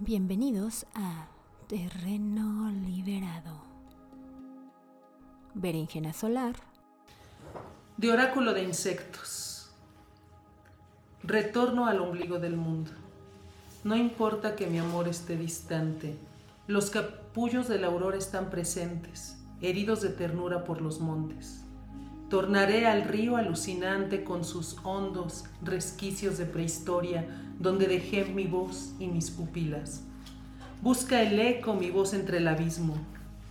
Bienvenidos a Terreno Liberado. Berenjena solar. De oráculo de insectos. Retorno al ombligo del mundo. No importa que mi amor esté distante. Los capullos de la aurora están presentes, heridos de ternura por los montes. Tornaré al río alucinante con sus hondos resquicios de prehistoria, donde dejé mi voz y mis pupilas. Busca el eco mi voz entre el abismo,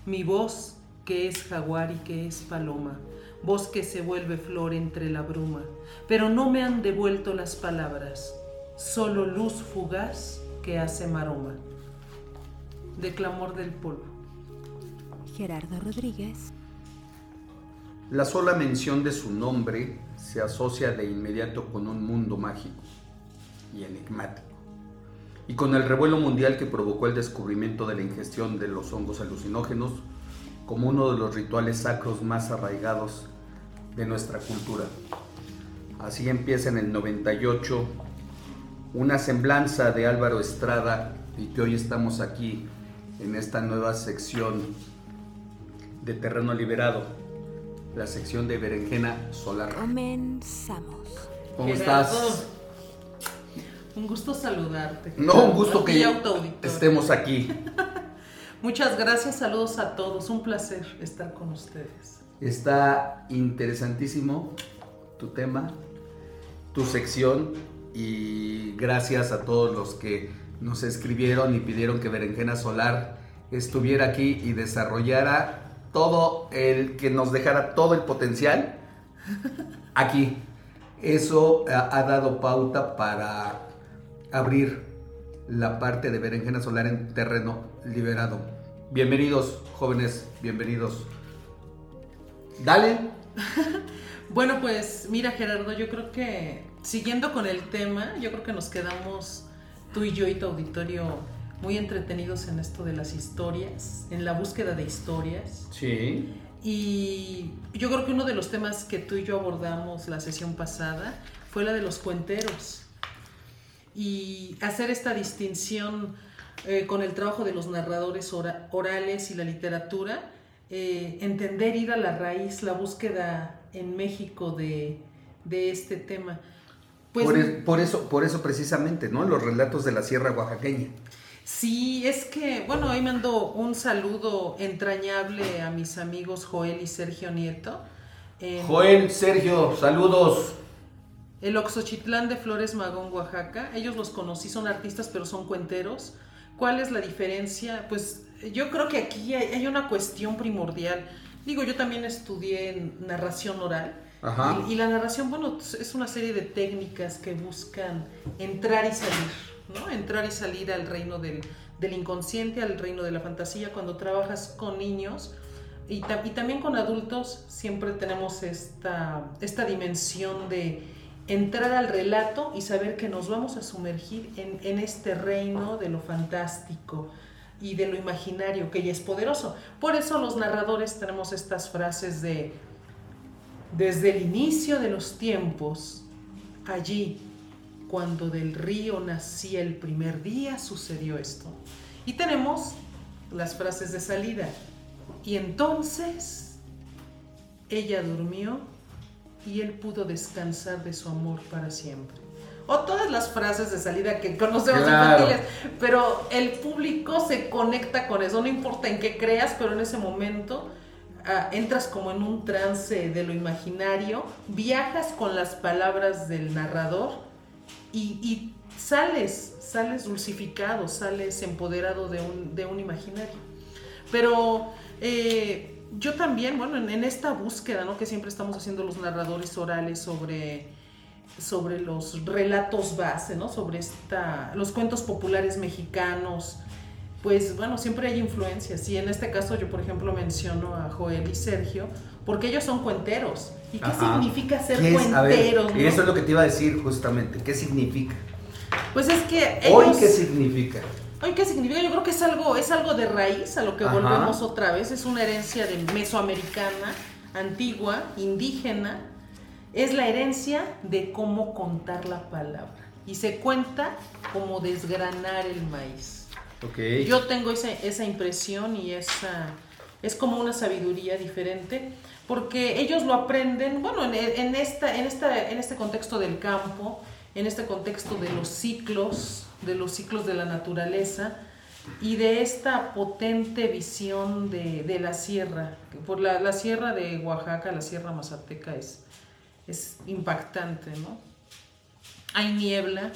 mi voz que es jaguar y que es paloma, voz que se vuelve flor entre la bruma, pero no me han devuelto las palabras, solo luz fugaz que hace maroma. De clamor del polvo. Gerardo Rodríguez. La sola mención de su nombre se asocia de inmediato con un mundo mágico y enigmático, y con el revuelo mundial que provocó el descubrimiento de la ingestión de los hongos alucinógenos como uno de los rituales sacros más arraigados de nuestra cultura. Así empieza en el 98 una semblanza de Álvaro Estrada y que hoy estamos aquí en esta nueva sección de Terreno Liberado la sección de berenjena solar. Comenzamos. ¿Cómo Gerardo, estás? Un gusto saludarte. No, un gusto que estemos aquí. Muchas gracias, saludos a todos. Un placer estar con ustedes. Está interesantísimo tu tema, tu sección y gracias a todos los que nos escribieron y pidieron que Berenjena Solar estuviera aquí y desarrollara todo el que nos dejara todo el potencial aquí. Eso ha, dado pauta para abrir la parte de Berenjena Solar en terreno liberado. Bienvenidos, jóvenes, bienvenidos. Dale. Bueno, pues mira Gerardo, yo creo que siguiendo con el tema, yo creo que nos quedamos tú y yo y tu auditorio muy entretenidos en esto de las historias, en la búsqueda de historias. Sí. Y yo creo que uno de los temas que tú y yo abordamos la sesión pasada fue la de los cuenteros. Y hacer esta distinción eh, con el trabajo de los narradores ora- orales y la literatura, eh, entender, ir a la raíz, la búsqueda en México de, de este tema. Pues, por, por eso, por eso precisamente, ¿no? Los relatos de la Sierra Oaxaqueña. Sí, es que, bueno, ahí mando un saludo entrañable a mis amigos Joel y Sergio Nieto. en- Joel, Sergio, saludos. El Oxochitlán de Flores Magón, Oaxaca. Ellos los conocí, son artistas, pero son cuenteros. ¿Cuál es la diferencia? Pues yo creo que aquí hay, una cuestión primordial. Digo, yo también estudié en narración oral. Ajá. Y, y la narración, bueno, es una serie de técnicas que buscan entrar y salir, ¿no? Entrar y salir al reino del, del inconsciente, al reino de la fantasía. Cuando trabajas con niños y, y también con adultos, siempre tenemos esta, esta dimensión de entrar al relato y saber que nos vamos a sumergir en, en este reino de lo fantástico y de lo imaginario, que ya es poderoso. Por eso los narradores tenemos estas frases de desde el inicio de los tiempos, allí, cuando del río nacía el primer día, sucedió esto. Y tenemos las frases de salida. Y entonces ella durmió y él pudo descansar de su amor para siempre. O todas las frases de salida que conocemos Claro. infantiles, pero el público se conecta con eso, no importa en qué creas, pero en ese momento ah, entras como en un trance de lo imaginario, viajas con las palabras del narrador y, sales, sales dulcificado, sales empoderado de un, de un imaginario. Pero eh, yo también, bueno, en, en esta búsqueda ¿no? que siempre estamos haciendo los narradores orales sobre, sobre los relatos base, ¿no? sobre esta, los cuentos populares mexicanos, pues bueno, siempre hay influencias. Y en este caso yo, por ejemplo, menciono a Joel y Sergio, porque ellos son cuenteros. ¿Y qué Ajá. significa ser ¿Qué es? Ver, y no? eso es lo que te iba a decir justamente. ¿Qué significa? Pues es que Hoy, ellos- ¿qué significa? Hoy, ¿qué significa? Yo creo que es algo, es algo de raíz a lo que Ajá. volvemos otra vez. Es una herencia de mesoamericana, antigua, indígena. Es la herencia de cómo contar la palabra. Y se cuenta como desgranar el maíz. Ok. Yo tengo esa, esa impresión y esa es como una sabiduría diferente, porque ellos lo aprenden, bueno, en, esta, en, esta, en este contexto del campo, en este contexto de los ciclos, de los ciclos de la naturaleza y de esta potente visión de, la sierra. Por la, sierra de Oaxaca, la sierra mazateca es impactante, ¿no? Hay niebla,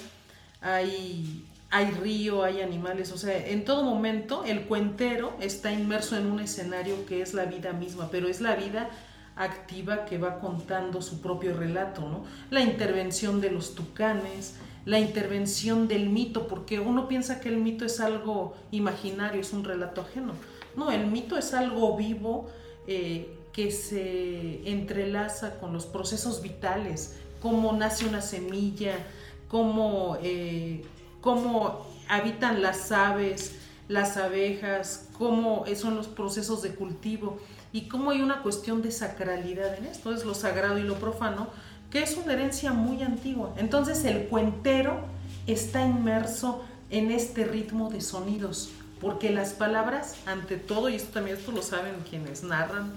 hay, hay río, hay animales, o sea, en todo momento el cuentero está inmerso en un escenario que es la vida misma, pero es la vida activa que va contando su propio relato, ¿no? La intervención de los tucanes, la intervención del mito, porque uno piensa que el mito es algo imaginario, es un relato ajeno. No, el mito es algo vivo eh, que se entrelaza con los procesos vitales, cómo nace una semilla, cómo, eh, cómo habitan las aves, las abejas, cómo son los procesos de cultivo y cómo hay una cuestión de sacralidad en esto, es lo sagrado y lo profano, que es una herencia muy antigua. Entonces el cuentero está inmerso en este ritmo de sonidos, porque las palabras, ante todo, y esto también esto lo saben quienes narran,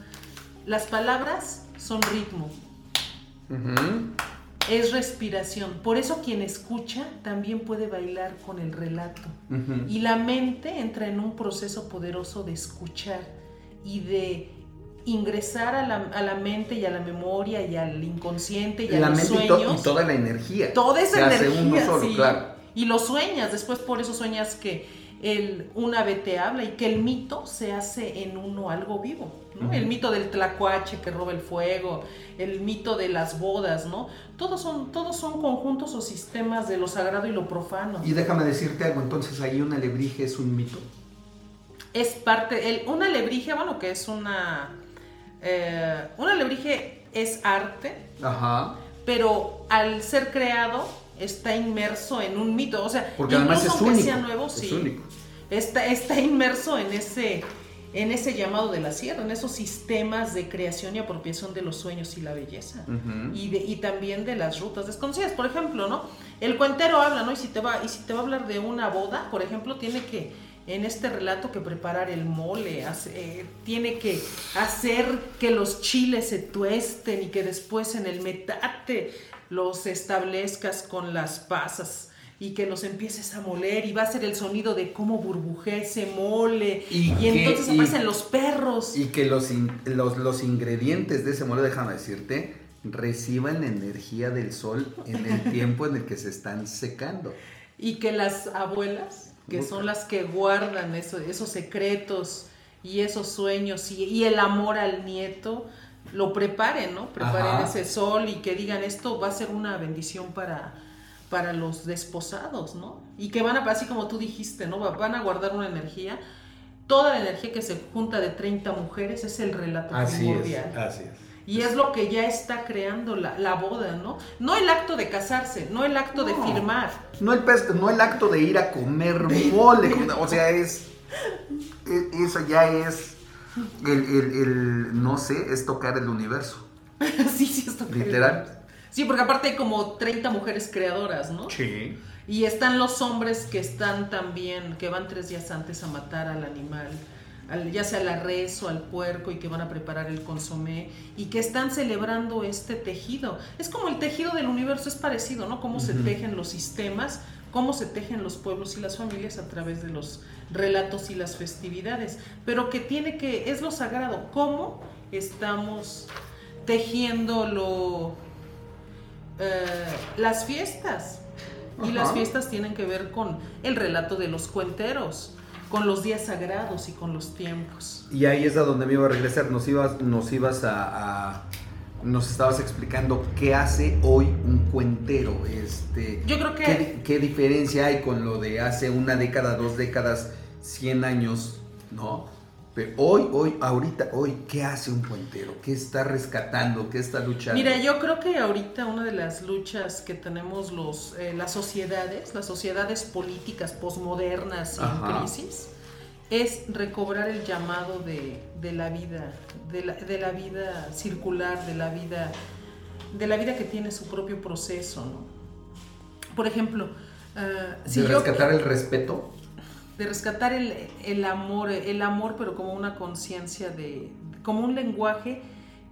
las palabras son ritmo. Es respiración. Por eso quien escucha también puede bailar con el relato. Y la mente entra en un proceso poderoso de escuchar y de ingresar a la, a la, mente y a la memoria y al inconsciente y la a los mente sueños. Y, toda la energía. Toda esa energía. uno solo, sí. claro. Y lo sueñas, después por eso sueñas que el, un ave te habla y que el mito se hace en uno algo vivo. ¿no? Uh -huh. El mito del tlacuache que roba el fuego, el mito de las bodas, ¿no? Todos son, todos son conjuntos o sistemas de lo sagrado y lo profano. Y déjame decirte algo, entonces ahí un alebrije es un mito. Es parte, el, un alebrije, bueno, que es una eh, un alebrije es arte, Ajá. pero al ser creado está inmerso en un mito. O sea, porque además es único. Sea nuevo, es sí, único. Está, está inmerso en ese, en ese llamado de la sierra, en esos sistemas de creación y apropiación de los sueños y la belleza. Uh -huh. y, de, y también de las rutas desconocidas. Por ejemplo, ¿no? El cuentero habla, ¿no? Y si te va, y si te va a hablar de una boda, por ejemplo, tiene que en este relato que preparar el mole, hace, tiene que hacer que los chiles se tuesten y que después en el metate los establezcas con las pasas y que los empieces a moler y va a ser el sonido de cómo burbujea ese mole y, y que, entonces aparecen y, los perros. Y que los, in, los, los ingredientes de ese mole, déjame decirte, reciban la energía del sol en el tiempo en el que se están secando. Y que las abuelas que son las que guardan eso, esos secretos y esos sueños y, y, el amor al nieto, lo preparen, ¿no? Preparen Ajá. ese sol y que digan esto va a ser una bendición para, para los desposados, ¿no? Y que van a, así como tú dijiste, ¿no? Van a guardar una energía. Toda la energía que se junta de 30 mujeres es el relato así primordial. Es, así es. Y es lo que ya está creando la, la, boda, ¿no? No el acto de casarse, no el acto no, de firmar. No el, no el acto de ir a comer mole, o sea, es, es, Eso ya es. El, el, el, No sé, es tocar el universo. sí, sí, es tocar Literal. Sí, porque aparte hay como 30 mujeres creadoras, ¿no? Sí. Y están los hombres que están también, que van tres días antes a matar al animal al, ya sea la res o al puerco y que van a preparar el consomé y que están celebrando este tejido. Es como el tejido del universo, es parecido, ¿no? Cómo uh -huh. se tejen los sistemas, cómo se tejen los pueblos y las familias a través de los relatos y las festividades, pero que tiene que, es lo sagrado, cómo estamos tejiendo lo, eh, las fiestas. Y las fiestas tienen que ver con el relato de los cuenteros, con los días sagrados y con los tiempos. Y ahí es a donde me iba a regresar, nos ibas, nos ibas a, a nos estabas explicando qué hace hoy un cuentero. Este, Yo creo que... ¿qué, ¿Qué diferencia hay con lo de hace una década, dos décadas, 100 años, no? Pero hoy, hoy, ahorita, hoy, ¿qué hace un cuentero? ¿Qué está rescatando? ¿Qué está luchando? Mira, yo creo que ahorita una de las luchas que tenemos los, eh, las sociedades, las sociedades políticas posmodernas y en crisis, es recobrar el llamado de, de la vida, de la, de la, vida circular, de la vida, de la vida que tiene su propio proceso, ¿no? Por ejemplo, uh, si ¿De rescatar yo, el respeto? de rescatar el, el amor, el amor, pero como una conciencia de, como un lenguaje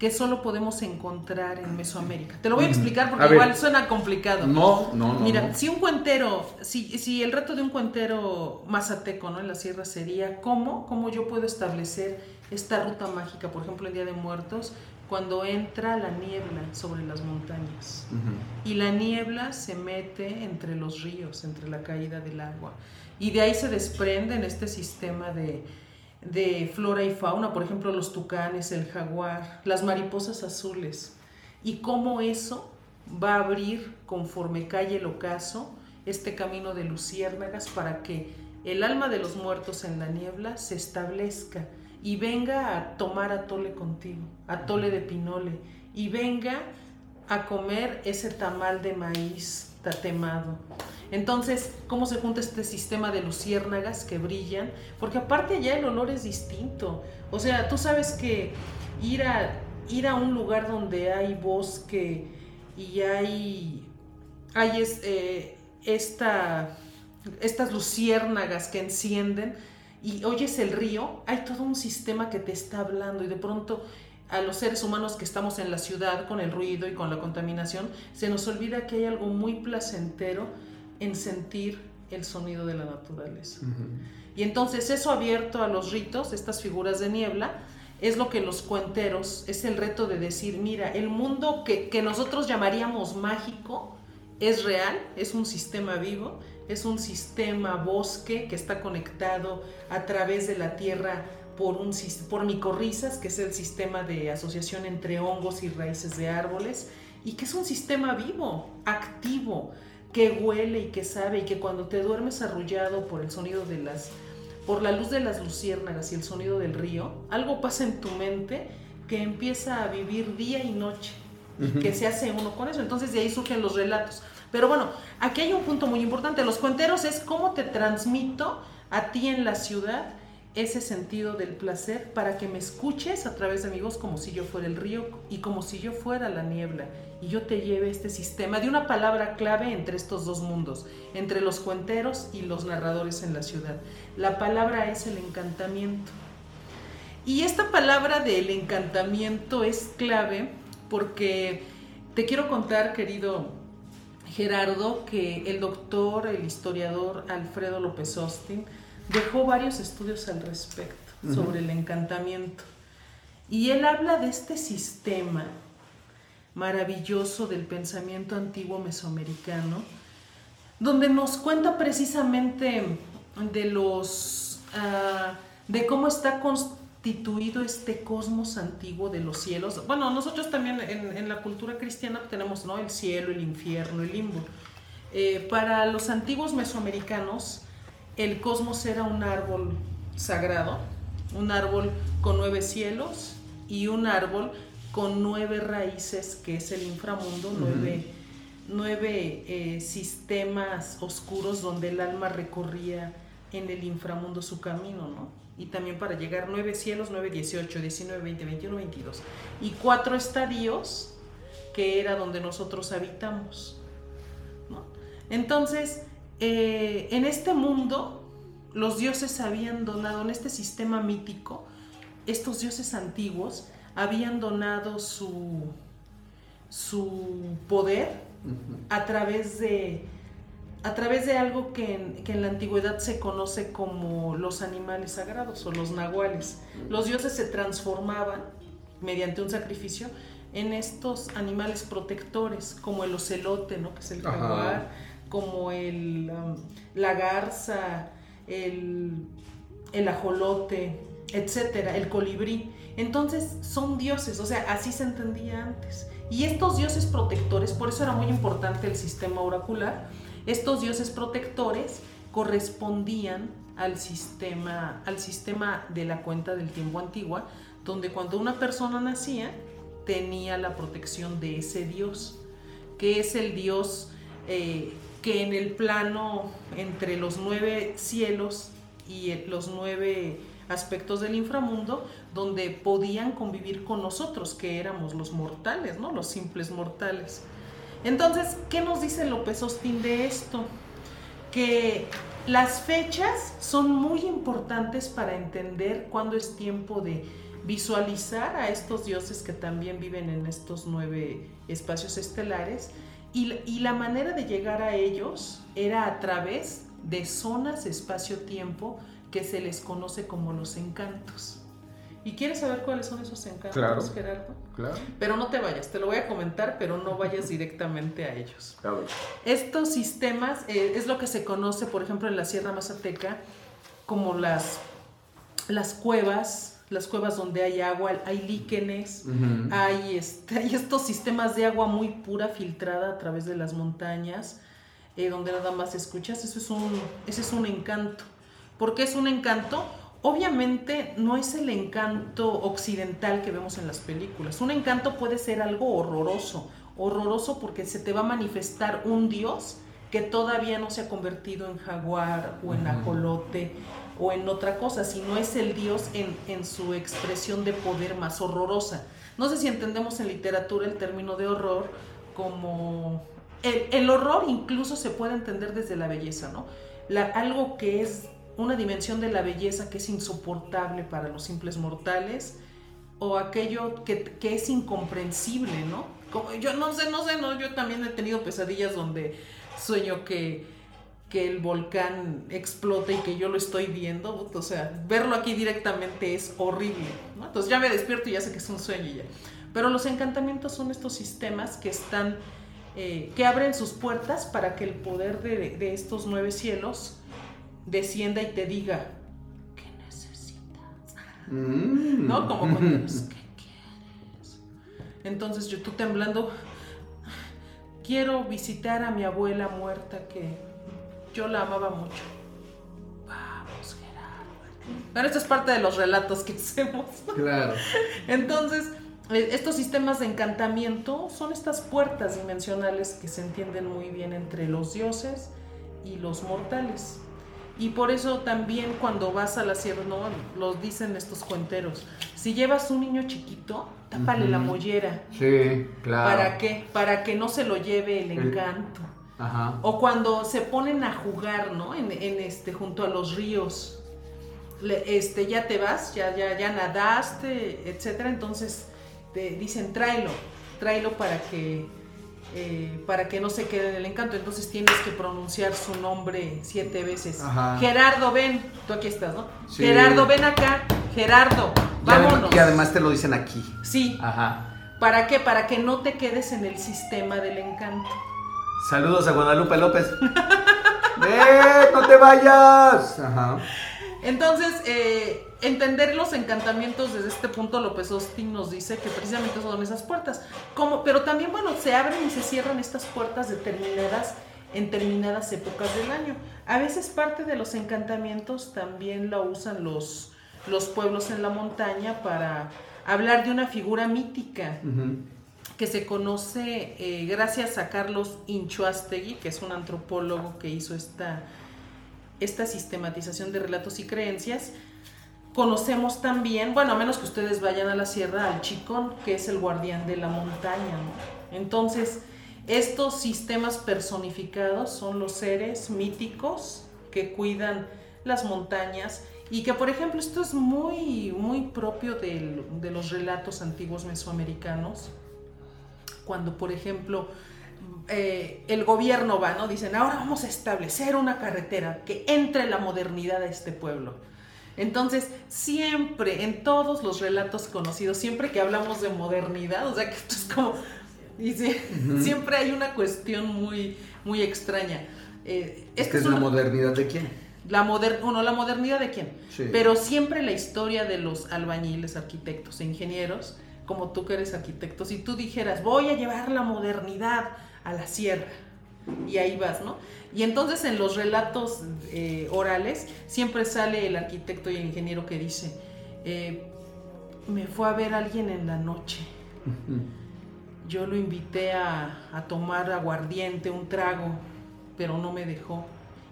que solo podemos encontrar en Mesoamérica. Te lo voy a explicar porque A ver. igual suena complicado. No, no, no. Mira, no. si un cuentero, si, si el reto de un cuentero mazateco, ¿no? En la sierra sería cómo, cómo yo puedo establecer esta ruta mágica, por ejemplo, en Día de Muertos, cuando entra la niebla sobre las montañas. Y la niebla se mete entre los ríos, entre la caída del agua. Y de ahí se desprende en este sistema de, de flora y fauna, por ejemplo, los tucanes, el jaguar, las mariposas azules. Y cómo eso va a abrir, conforme calle el ocaso, este camino de luciérnagas para que el alma de los muertos en la niebla se establezca y venga a tomar atole contigo, atole de pinole, y venga a comer ese tamal de maíz tatemado. Entonces, ¿cómo se junta este sistema de luciérnagas que brillan? Porque aparte ya el olor es distinto. O sea, tú sabes que ir a, ir a un lugar donde hay bosque y hay, hay eh, esta, estas luciérnagas que encienden y oyes el río, hay todo un sistema que te está hablando y de pronto a los seres humanos que estamos en la ciudad con el ruido y con la contaminación, se nos olvida que hay algo muy placentero en sentir el sonido de la naturaleza. Y entonces eso abierto a los ritos, estas figuras de niebla, es lo que los cuenteros, es el reto de decir, mira, el mundo que, que nosotros llamaríamos mágico es real, es un sistema vivo, es un sistema bosque que está conectado a través de la tierra por, un, por micorrizas, que es el sistema de asociación entre hongos y raíces de árboles, y que es un sistema vivo, activo, que huele y que sabe, y que cuando te duermes arrullado por el sonido de las por la luz de las luciérnagas y el sonido del río, algo pasa en tu mente que empieza a vivir día y noche y Ujú. que se hace uno con eso. Entonces de ahí surgen los relatos. Pero bueno, aquí hay un punto muy importante. Los cuenteros es cómo te transmito a ti en la ciudad ese sentido del placer para que me escuches a través de mi voz como si yo fuera el río y como si yo fuera la niebla y yo te lleve este sistema de una palabra clave entre estos dos mundos, entre los cuenteros y los narradores en la ciudad. La palabra es el encantamiento. Y esta palabra del encantamiento es clave porque te quiero contar, querido Gerardo, que el doctor, el historiador Alfredo López Austin dejó varios estudios al respecto sobre el encantamiento. Y él habla de este sistema maravilloso del pensamiento antiguo mesoamericano, donde nos cuenta precisamente de los ah, de cómo está constituido este cosmos antiguo de los cielos. Bueno, nosotros también en, en la cultura cristiana tenemos ¿no? el cielo, el infierno, el limbo. Eh, para los antiguos mesoamericanos, el cosmos era un árbol sagrado, un árbol con nueve cielos y un árbol con nueve raíces, que es el inframundo, nueve, nueve, eh, sistemas oscuros donde el alma recorría en el inframundo su camino, ¿no? Y también para llegar nueve cielos, 9, 18, 19, 20, 21, 22. Y cuatro estadios, que era donde nosotros habitamos, ¿no? Entonces, eh, en este mundo, los dioses habían donado, en este sistema mítico, estos dioses antiguos habían donado su, su poder a través de a través de algo que en, que en la antigüedad se conoce como los animales sagrados o los nahuales. Los dioses se transformaban mediante un sacrificio en estos animales protectores, como el ocelote, ¿no? que es el jaguar, como el, um, la garza, el, el ajolote, etcétera, el colibrí. Entonces son dioses, o sea, así se entendía antes. Y estos dioses protectores, por eso era muy importante el sistema oracular, estos dioses protectores correspondían al sistema, al sistema de la cuenta del tiempo antigua, donde cuando una persona nacía tenía la protección de ese dios, que es el dios eh, que en el plano entre los nueve cielos y los nueve aspectos del inframundo, donde podían convivir con nosotros, que éramos los mortales, ¿no? Los simples mortales. Entonces, ¿qué nos dice López Austin de esto? Que Las fechas son muy importantes para entender cuándo es tiempo de visualizar a estos dioses que también viven en estos nueve espacios estelares y, y la manera de llegar a ellos era a través de zonas espacio-tiempo que se les conoce como los encantos. ¿Y quieres saber cuáles son esos encantos, Claro. Gerardo? Claro. Pero no te vayas, te lo voy a comentar, pero no vayas directamente a ellos. A ver. Estos sistemas eh, es lo que se conoce, por ejemplo, en la Sierra Mazateca, como las, las cuevas, las cuevas donde hay agua, hay líquenes, hay, este, hay estos sistemas de agua muy pura filtrada a través de las montañas, eh, donde nada más escuchas. Eso es un, ese es un encanto. ¿Por qué es un encanto? Obviamente no es el encanto occidental que vemos en las películas. Un encanto puede ser algo horroroso, horroroso porque se te va a manifestar un dios que todavía no se ha convertido en jaguar o en ajolote o en otra cosa, sino es el dios en, en su expresión de poder más horrorosa. No sé si entendemos en literatura el término de horror como... El, el horror incluso se puede entender desde la belleza, ¿no? Algo que es una dimensión de la belleza que es insoportable para los simples mortales o aquello que, que es incomprensible, ¿no? Como, yo no sé, no sé, no, yo también he tenido pesadillas donde sueño que, que el volcán explota y que yo lo estoy viendo, o sea, verlo aquí directamente es horrible, ¿no? Entonces ya me despierto y ya sé que es un sueño y ya. Pero los encantamientos son estos sistemas que están, eh, que abren sus puertas para que el poder de, de estos nueve cielos descienda y te diga, ¿qué necesitas? Mm. ¿No? Como cuando dices, ¿qué quieres? Entonces yo tú temblando, quiero visitar a mi abuela muerta que yo la amaba mucho. Vamos, Gerardo. Pero esto es parte de los relatos que hacemos. Claro. Entonces, eh, estos sistemas de encantamiento son estas puertas dimensionales que se entienden muy bien entre los dioses y los mortales. Y por eso también cuando vas a la sierra, ¿no? Los dicen estos cuenteros, si llevas un niño chiquito, tápale la mollera. Sí, claro. ¿Para qué? Para que no se lo lleve el El- encanto. Ajá. O cuando se ponen a jugar, ¿no? En, en este, junto a los ríos. Le- este, ya te vas, ya, ya, ya nadaste, etcétera. Entonces te dicen tráelo, tráelo para que, eh, para que no se quede en el encanto. Entonces tienes que pronunciar su nombre siete veces. Ajá. Gerardo, ven. Tú aquí estás, ¿no? Sí. Gerardo, ven acá. Gerardo, vámonos. y además te lo dicen aquí. Sí. Ajá. ¿Para qué? Para que no te quedes en el sistema del encanto. Saludos a Guadalupe López. ¡Eh! ¡No te vayas! Ajá. Entonces, eh, entender los encantamientos desde este punto, López Austin nos dice que precisamente son esas puertas. Como, pero también, bueno, se abren y se cierran estas puertas determinadas en determinadas épocas del año. A veces parte de los encantamientos también lo usan los, los pueblos en la montaña para hablar de una figura mítica Ujú. Que se conoce eh, gracias a Carlos Inchuastegui, que es un antropólogo que hizo esta, esta sistematización de relatos y creencias. Conocemos también, bueno, a menos que ustedes vayan a la sierra, al chicón, que es el guardián de la montaña. ¿no? Entonces, estos sistemas personificados son los seres míticos que cuidan las montañas y que, por ejemplo, esto es muy, muy propio del- de los relatos antiguos mesoamericanos cuando, por ejemplo, eh, el gobierno va, ¿no? Dicen, ahora vamos a establecer una carretera que entre la modernidad a este pueblo. Entonces, siempre, en todos los relatos conocidos, siempre que hablamos de modernidad, o sea, que esto es como, dice, siempre hay una cuestión muy, muy extraña. Eh, Es esta que es es la una- modernidad de quién. la moder bueno, la modernidad de quién? Sí. Pero siempre la historia de los albañiles, arquitectos e ingenieros, como tú que eres arquitecto, si tú dijeras, voy a llevar la modernidad a la sierra, y ahí vas, ¿no? Y entonces en los relatos eh, orales siempre sale el arquitecto y el ingeniero que dice, eh, me fue a ver alguien en la noche, yo lo invité a, a tomar aguardiente, un trago, pero no me dejó.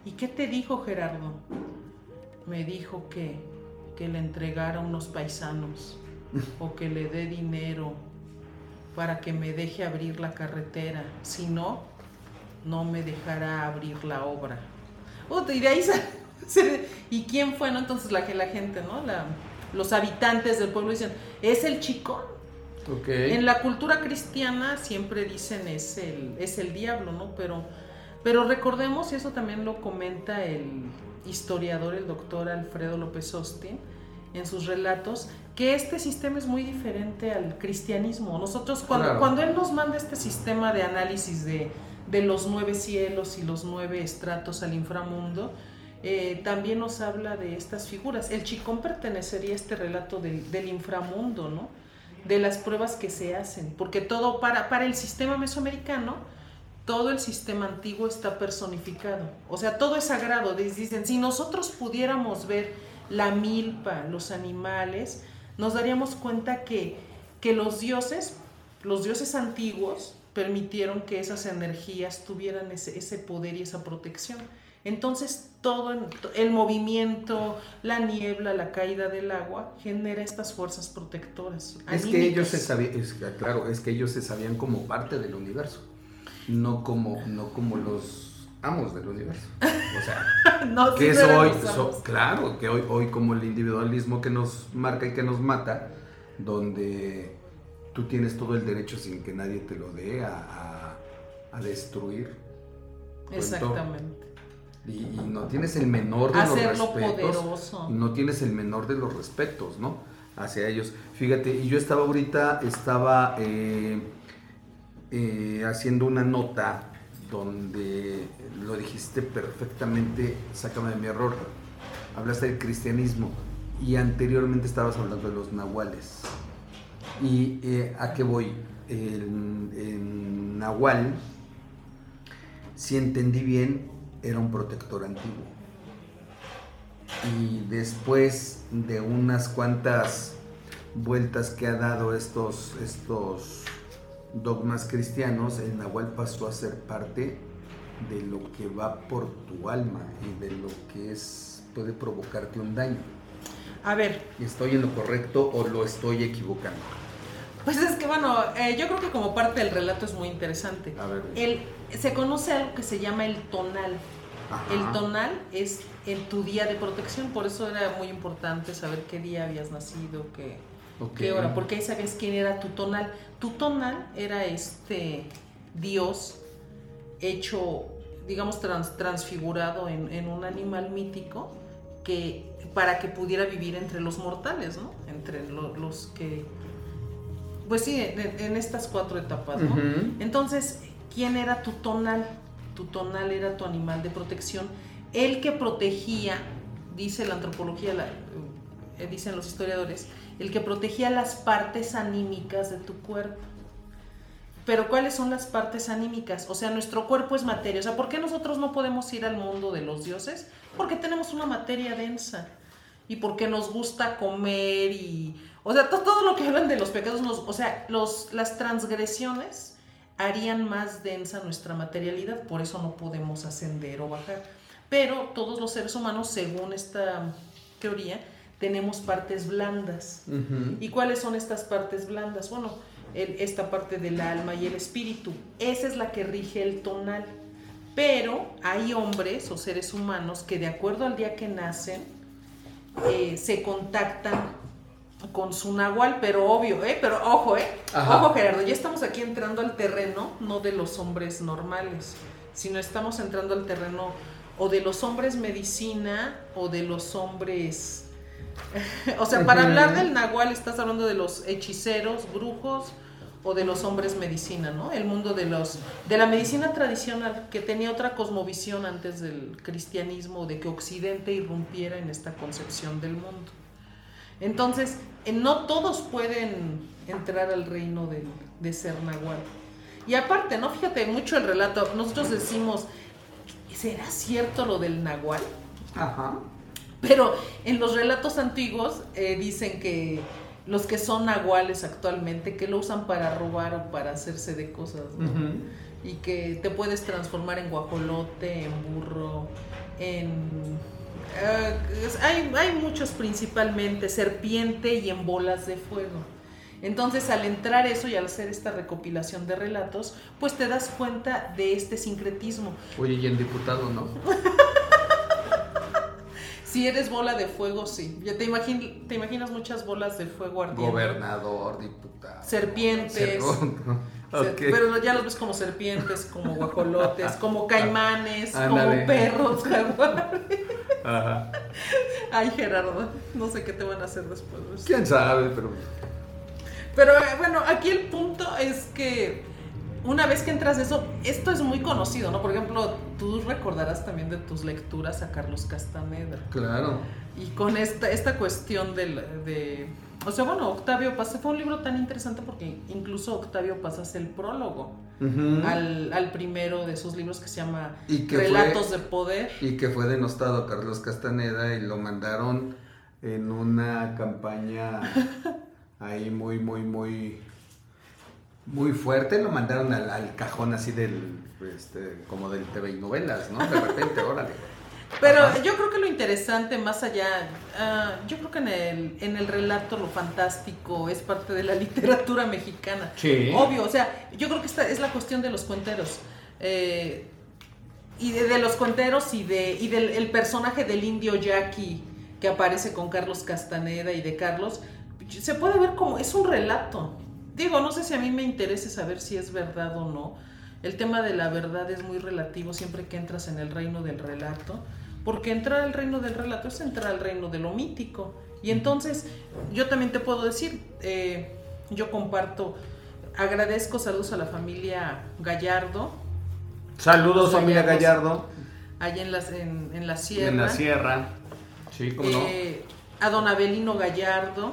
¿Y qué te dijo Gerardo? Me dijo que, que le entregara unos paisanos o que le dé dinero para que me deje abrir la carretera. Si no, no me dejará abrir la obra. De ahí sale, ¿y quién fue, no? Entonces la, la gente, ¿no? La, los habitantes del pueblo dicen, es el chico. Okay. En la cultura cristiana siempre dicen es el, es el diablo, ¿no? Pero, pero recordemos, y eso también lo comenta el historiador, el doctor Alfredo López Austin, en sus relatos, que este sistema es muy diferente al cristianismo. Nosotros, cuando, Claro. cuando él nos manda este sistema de análisis de, de los nueve cielos y los nueve estratos al inframundo, eh, también nos habla de estas figuras. El chicón pertenecería a este relato del, del inframundo, ¿no? De las pruebas que se hacen, porque todo para, para el sistema mesoamericano, todo el sistema antiguo está personificado. O sea, todo es sagrado. Dicen, si nosotros pudiéramos ver la milpa, los animales, nos daríamos cuenta que, que los dioses, los dioses antiguos, permitieron que esas energías tuvieran ese, ese poder y esa protección. Entonces, todo el movimiento, la niebla, la caída del agua, genera estas fuerzas protectoras. Es que ellos se sabían, es claro, es que ellos se sabían como parte del universo, no como, no como los amos del universo. O sea, No, que sí es hoy, so- claro, que hoy, hoy como el individualismo que nos marca y que nos mata, donde tú tienes todo el derecho sin que nadie te lo dé a, a- a destruir. entorno. Exactamente. Y, y no tienes el menor de Hacerlo los respetos. poderoso. No tienes el menor de los respetos, ¿no? Hacia ellos. Fíjate, y yo estaba ahorita, estaba eh, eh, haciendo una nota donde lo dijiste perfectamente, sácame de mi error. Hablaste del cristianismo y anteriormente estabas hablando de los nahuales. ¿Y eh, a qué voy? El, el nahual, si entendí bien, era un protector antiguo. Y después de unas cuantas vueltas que ha dado estos, estos dogmas cristianos, el nahual pasó a ser parte de lo que va por tu alma y de lo que es puede provocarte un daño. A ver, ¿Estoy en lo correcto o lo estoy equivocando? pues es que bueno, eh, yo creo que como parte del relato es muy interesante. A ver. El, se conoce algo que se llama el tonal. Ajá. El tonal es en tu día de protección, por eso era muy importante saber qué día habías nacido, qué, Qué hora, porque ahí sabías quién era tu tonal. Tu tonal era este dios hecho, digamos, trans- transfigurado en, en un animal mítico que para que pudiera vivir entre los mortales, ¿no? Entre lo- los que, pues sí, en, en estas cuatro etapas, ¿no? Entonces, ¿quién era tu tonal? Tu tonal era tu animal de protección, el que protegía, dice la antropología, la- eh, dicen los historiadores, el que protegía las partes anímicas de tu cuerpo. Pero ¿cuáles son las partes anímicas? O sea, nuestro cuerpo es materia. O sea, ¿por qué nosotros no podemos ir al mundo de los dioses? Porque tenemos una materia densa. Y porque nos gusta comer y... O sea, to- todo lo que hablan de los pecados, o sea, los, las transgresiones harían más densa nuestra materialidad. Por eso no podemos ascender o bajar. Pero todos los seres humanos, según esta teoría, tenemos partes blandas. ¿Y cuáles son estas partes blandas? Bueno, el- esta parte del alma y el espíritu. Esa es la que rige el tonal. Pero hay hombres o seres humanos que de acuerdo al día que nacen, eh, se contactan con su nahual, pero obvio, ¿eh? Pero ojo, ¿eh? Ajá. Ojo, Gerardo, ya estamos aquí entrando al terreno, no de los hombres normales, sino estamos entrando al terreno o de los hombres medicina o de los hombres... o sea, para hablar del nahual estás hablando de los hechiceros, brujos o de los hombres medicina, ¿no? El mundo de los de la medicina tradicional que tenía otra cosmovisión antes del cristianismo, de que Occidente irrumpiera en esta concepción del mundo. Entonces, eh, no todos pueden entrar al reino del- de ser nahual. Y aparte, ¿no? Fíjate mucho el relato. Nosotros decimos, ¿será cierto lo del nahual? Ajá. Pero en los relatos antiguos eh, dicen que los que son nahuales actualmente, que lo usan para robar o para hacerse de cosas, ¿no? Y que te puedes transformar en guajolote, en burro, en... eh, hay, hay muchos principalmente, serpiente y en bolas de fuego. Entonces al entrar eso y al hacer esta recopilación de relatos, pues te das cuenta de este sincretismo. Oye, y en diputado no. Si eres bola de fuego, sí. Ya te, imagin- te imaginas muchas bolas de fuego ardiendo. Gobernador, diputado. Serpientes. Pero ya los ves como serpientes, como guajolotes, como caimanes, como perros, jaguares. Ajá. Ay, Gerardo, no sé qué te van a hacer después. ¿Quién sabe? Pero Pero eh, bueno, aquí el punto es que una vez que entras eso, esto es muy conocido, ¿no? Por ejemplo, tú recordarás también de tus lecturas a Carlos Castaneda. claro. Y con esta, esta cuestión del, de... O sea, bueno, Octavio Paz fue un libro tan interesante porque incluso Octavio Paz hace el prólogo al, al primero de sus libros que se llama Y que Relatos fue- de Poder. Y que fue denostado Carlos Castaneda y lo mandaron en una campaña ahí muy, muy, muy, muy fuerte. Lo mandaron al, al cajón así del, este, como del TV y novelas, ¿no? De repente, órale. Pero Ajá. yo creo que lo interesante más allá, ah, yo creo que en el, en el relato lo fantástico es parte de la literatura mexicana. Sí. Obvio, o sea, yo creo que esta es la cuestión de los cuenteros. Eh, y de, de los cuenteros y, de, y del el personaje del indio Jackie que aparece con Carlos Castaneda y de Carlos, se puede ver como es un relato. Digo, no sé si a mí me interesa saber si es verdad o no. El tema de la verdad es muy relativo siempre que entras en el reino del relato, porque entrar al reino del relato es entrar al reino de lo mítico. Y entonces, yo también te puedo decir, eh, yo comparto, agradezco saludos a la familia Gallardo, Saludos, familia. Gallardo. allá en, las, en, en la sierra. En la sierra. Sí, cómo no. Eh, a don Abelino Gallardo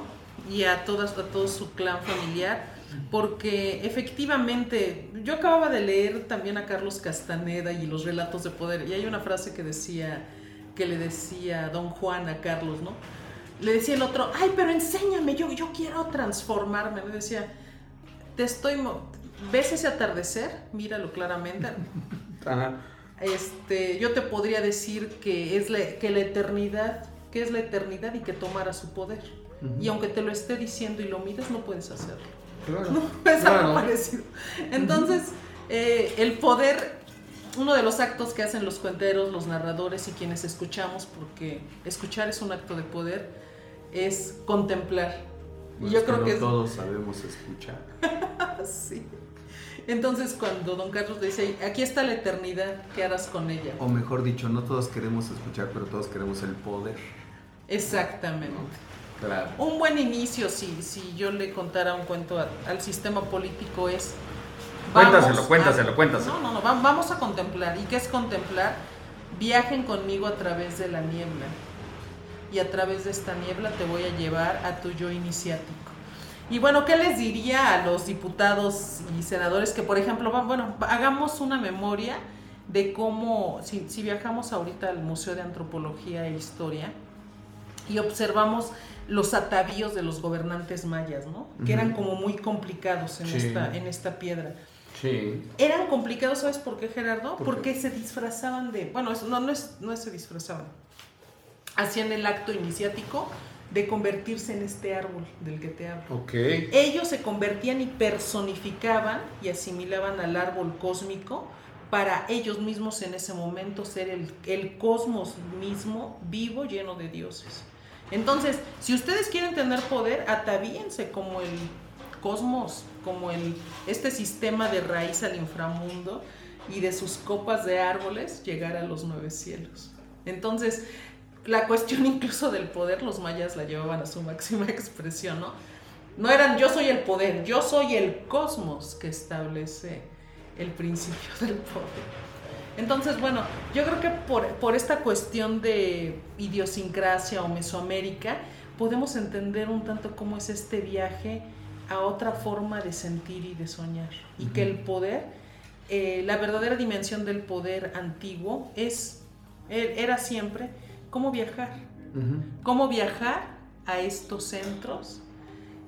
y a, todas, a todo su clan familiar, porque efectivamente yo acababa de leer también a Carlos Castaneda y los relatos de poder, y hay una frase que decía, que le decía don Juan a Carlos, ¿no? Le decía el otro, ay, pero enséñame, yo, yo quiero transformarme. Le decía, te estoy... ¿Ves ese atardecer? Míralo claramente. Ajá. Este, yo te podría decir que es la, que la eternidad, que es la eternidad y que tomara su poder. Y aunque te lo esté diciendo y lo mides, no puedes hacerlo. Claro. Es algo Claro. parecido. Entonces, eh, el poder, uno de los actos que hacen los cuenteros, los narradores y quienes escuchamos, porque escuchar es un acto de poder, es contemplar. Y Bueno, yo creo no que es todos sabemos escuchar. así. Entonces, cuando don Carlos dice, aquí está la eternidad, ¿qué harás con ella? O mejor dicho, no todos queremos escuchar, pero todos queremos el poder. Exactamente. Claro. Un buen inicio, si, si yo le contara un cuento a- al sistema político es... Cuéntaselo, a- cuéntaselo, cuéntaselo. No, no, no, va- vamos a contemplar. ¿Y qué es contemplar? Viajen conmigo a través de la niebla. Y a través de esta niebla te voy a llevar a tu yo iniciático. Y bueno, ¿qué les diría a los diputados y senadores que, por ejemplo, bueno, hagamos una memoria de cómo, si, si viajamos ahorita al Museo de Antropología e Historia y observamos los atavíos de los gobernantes mayas, ¿no? Que eran como muy complicados en, Sí. esta, en esta piedra. Sí. Eran complicados, ¿sabes por qué, Gerardo? ¿Por qué? Porque se disfrazaban de. Bueno, eso no, no, es, no es se disfrazaban. Hacían el acto iniciático de convertirse en este árbol del que te hablo. Ok. Ellos se convertían y personificaban y asimilaban al árbol cósmico para ellos mismos en ese momento ser el, el cosmos mismo vivo lleno de dioses. Entonces, si ustedes quieren tener poder, atavíense como el cosmos, como el, este sistema de raíz al inframundo y de sus copas de árboles llegar a los nueve cielos. Entonces, la cuestión incluso del poder, los mayas la llevaban a su máxima expresión, ¿no? No eran yo soy el poder, yo soy el cosmos que establece el principio del poder. Entonces, bueno, yo creo que por, por esta cuestión de idiosincrasia o Mesoamérica, podemos entender un tanto cómo es este viaje a otra forma de sentir y de soñar. Y que el poder, eh, la verdadera dimensión del poder antiguo es, e- era siempre cómo viajar, cómo viajar a estos centros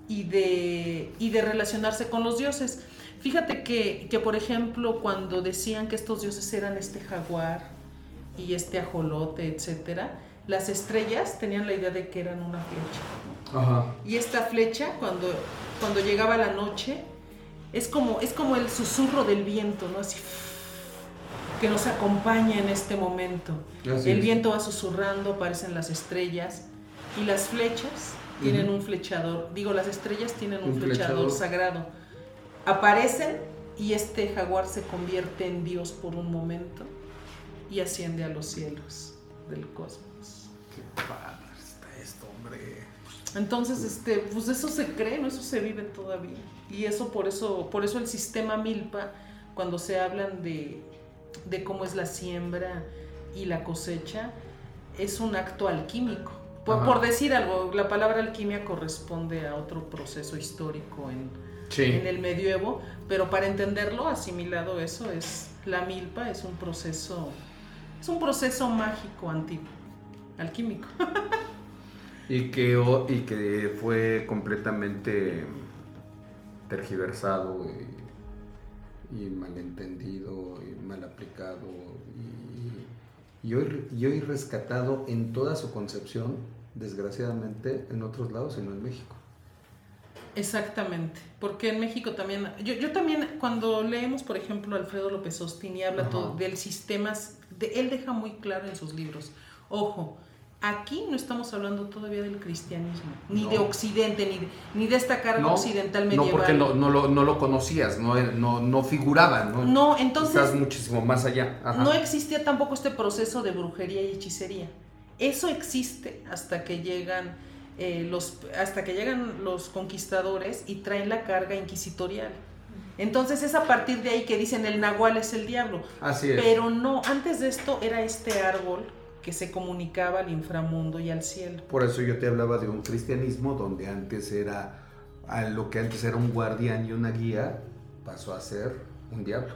y de, y de relacionarse con los dioses. Fíjate que, que, por ejemplo, cuando decían que estos dioses eran este jaguar y este ajolote, etcétera, las estrellas tenían la idea de que eran una flecha. Ajá. Y esta flecha, cuando, cuando llegaba la noche, es como, es como el susurro del viento, ¿no? Así. que nos acompaña en este momento. Así el es. viento va susurrando, aparecen las estrellas y las flechas tienen un flechador. Digo, las estrellas tienen un, Un flechador, flechador. sagrado. Aparecen y este jaguar se convierte en Dios por un momento y asciende a los cielos del cosmos. Qué padre está esto, hombre. Entonces, este, pues eso se cree, ¿no? Eso se vive todavía. Y eso por eso, por eso el sistema Milpa, cuando se hablan de, de cómo es la siembra y la cosecha, es un acto alquímico. Por, por decir algo, la palabra alquimia corresponde a otro proceso histórico en, Sí. en el medioevo, pero para entenderlo, asimilado eso, es la milpa es un proceso, es un proceso mágico antiguo, alquímico. Y que, y que fue completamente tergiversado y, y malentendido y mal aplicado y, y hoy, y hoy rescatado en toda su concepción, desgraciadamente, en otros lados y no en México. Exactamente, porque en México también, yo, yo también cuando leemos, por ejemplo, Alfredo López Austin y habla Ajá. todo del sistema, de, él deja muy claro en sus libros, ojo, aquí no estamos hablando todavía del cristianismo, ni No. de Occidente, ni de, ni de esta carga No, occidental No, medieval. porque no, no, lo, no lo conocías, no, no, no figuraba, ¿no? No, entonces Estás muchísimo más allá. Ajá. no existía tampoco este proceso de brujería y hechicería. Eso existe hasta que llegan eh, los hasta que llegan los conquistadores y traen la carga inquisitorial. Entonces es a partir de ahí que dicen el nahual es el diablo. Así es. Pero no, antes de esto era este árbol que se comunicaba al inframundo y al cielo. Por eso yo te hablaba de un cristianismo donde antes era, a lo que antes era un guardián y una guía, pasó a ser un diablo.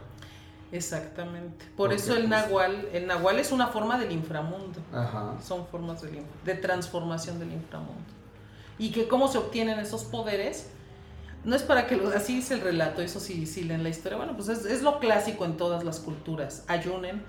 Exactamente. Por Porque, eso el pues, nahual, el nahual es una forma del inframundo. Ajá. son formas del de transformación del inframundo. Y que cómo se obtienen esos poderes, no es para que lo, así dice el relato, eso sí, sí leen la historia, bueno, pues es, es lo clásico en todas las culturas, ayunen,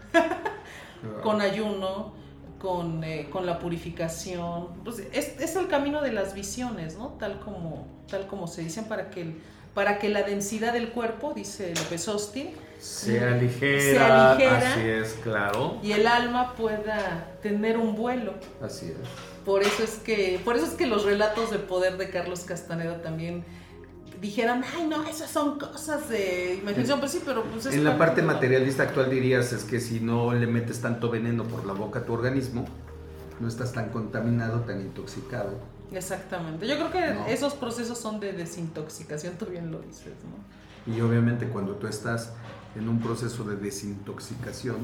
con ayuno, con, eh, con la purificación, pues es, es el camino de las visiones, ¿no? Tal como, tal como se dicen para que, el- para que la densidad del cuerpo, dice López Austin, Se aligera, Se aligera. así es, claro. y el alma pueda tener un vuelo. Así es. Por eso es que, por eso es que los relatos de poder de Carlos Castaneda también dijeran, ay no, esas son cosas de imaginación, pues sí, pero pues es En la parte materialista actual dirías es que si no le metes tanto veneno por la boca a tu organismo, no estás tan contaminado, tan intoxicado. Exactamente. Yo creo que No. esos procesos son de desintoxicación, tú bien lo dices, ¿no? Y obviamente cuando tú estás en un proceso de desintoxicación,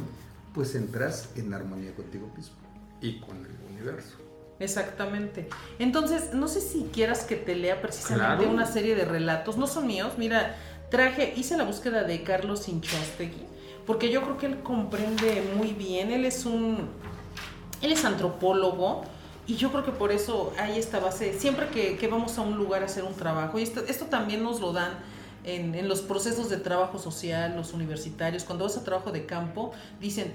pues entras en armonía contigo mismo y con el universo. Exactamente. Entonces, no sé si quieras que te lea precisamente Claro. una serie de relatos, no son míos, mira, traje, hice la búsqueda de Carlos Inchostegui, porque yo creo que él comprende muy bien, él es un, él es antropólogo, y yo creo que por eso hay esta base, siempre que, que vamos a un lugar a hacer un trabajo, y esto, esto también nos lo dan en, en los procesos de trabajo social, los universitarios, cuando vas a trabajo de campo, dicen,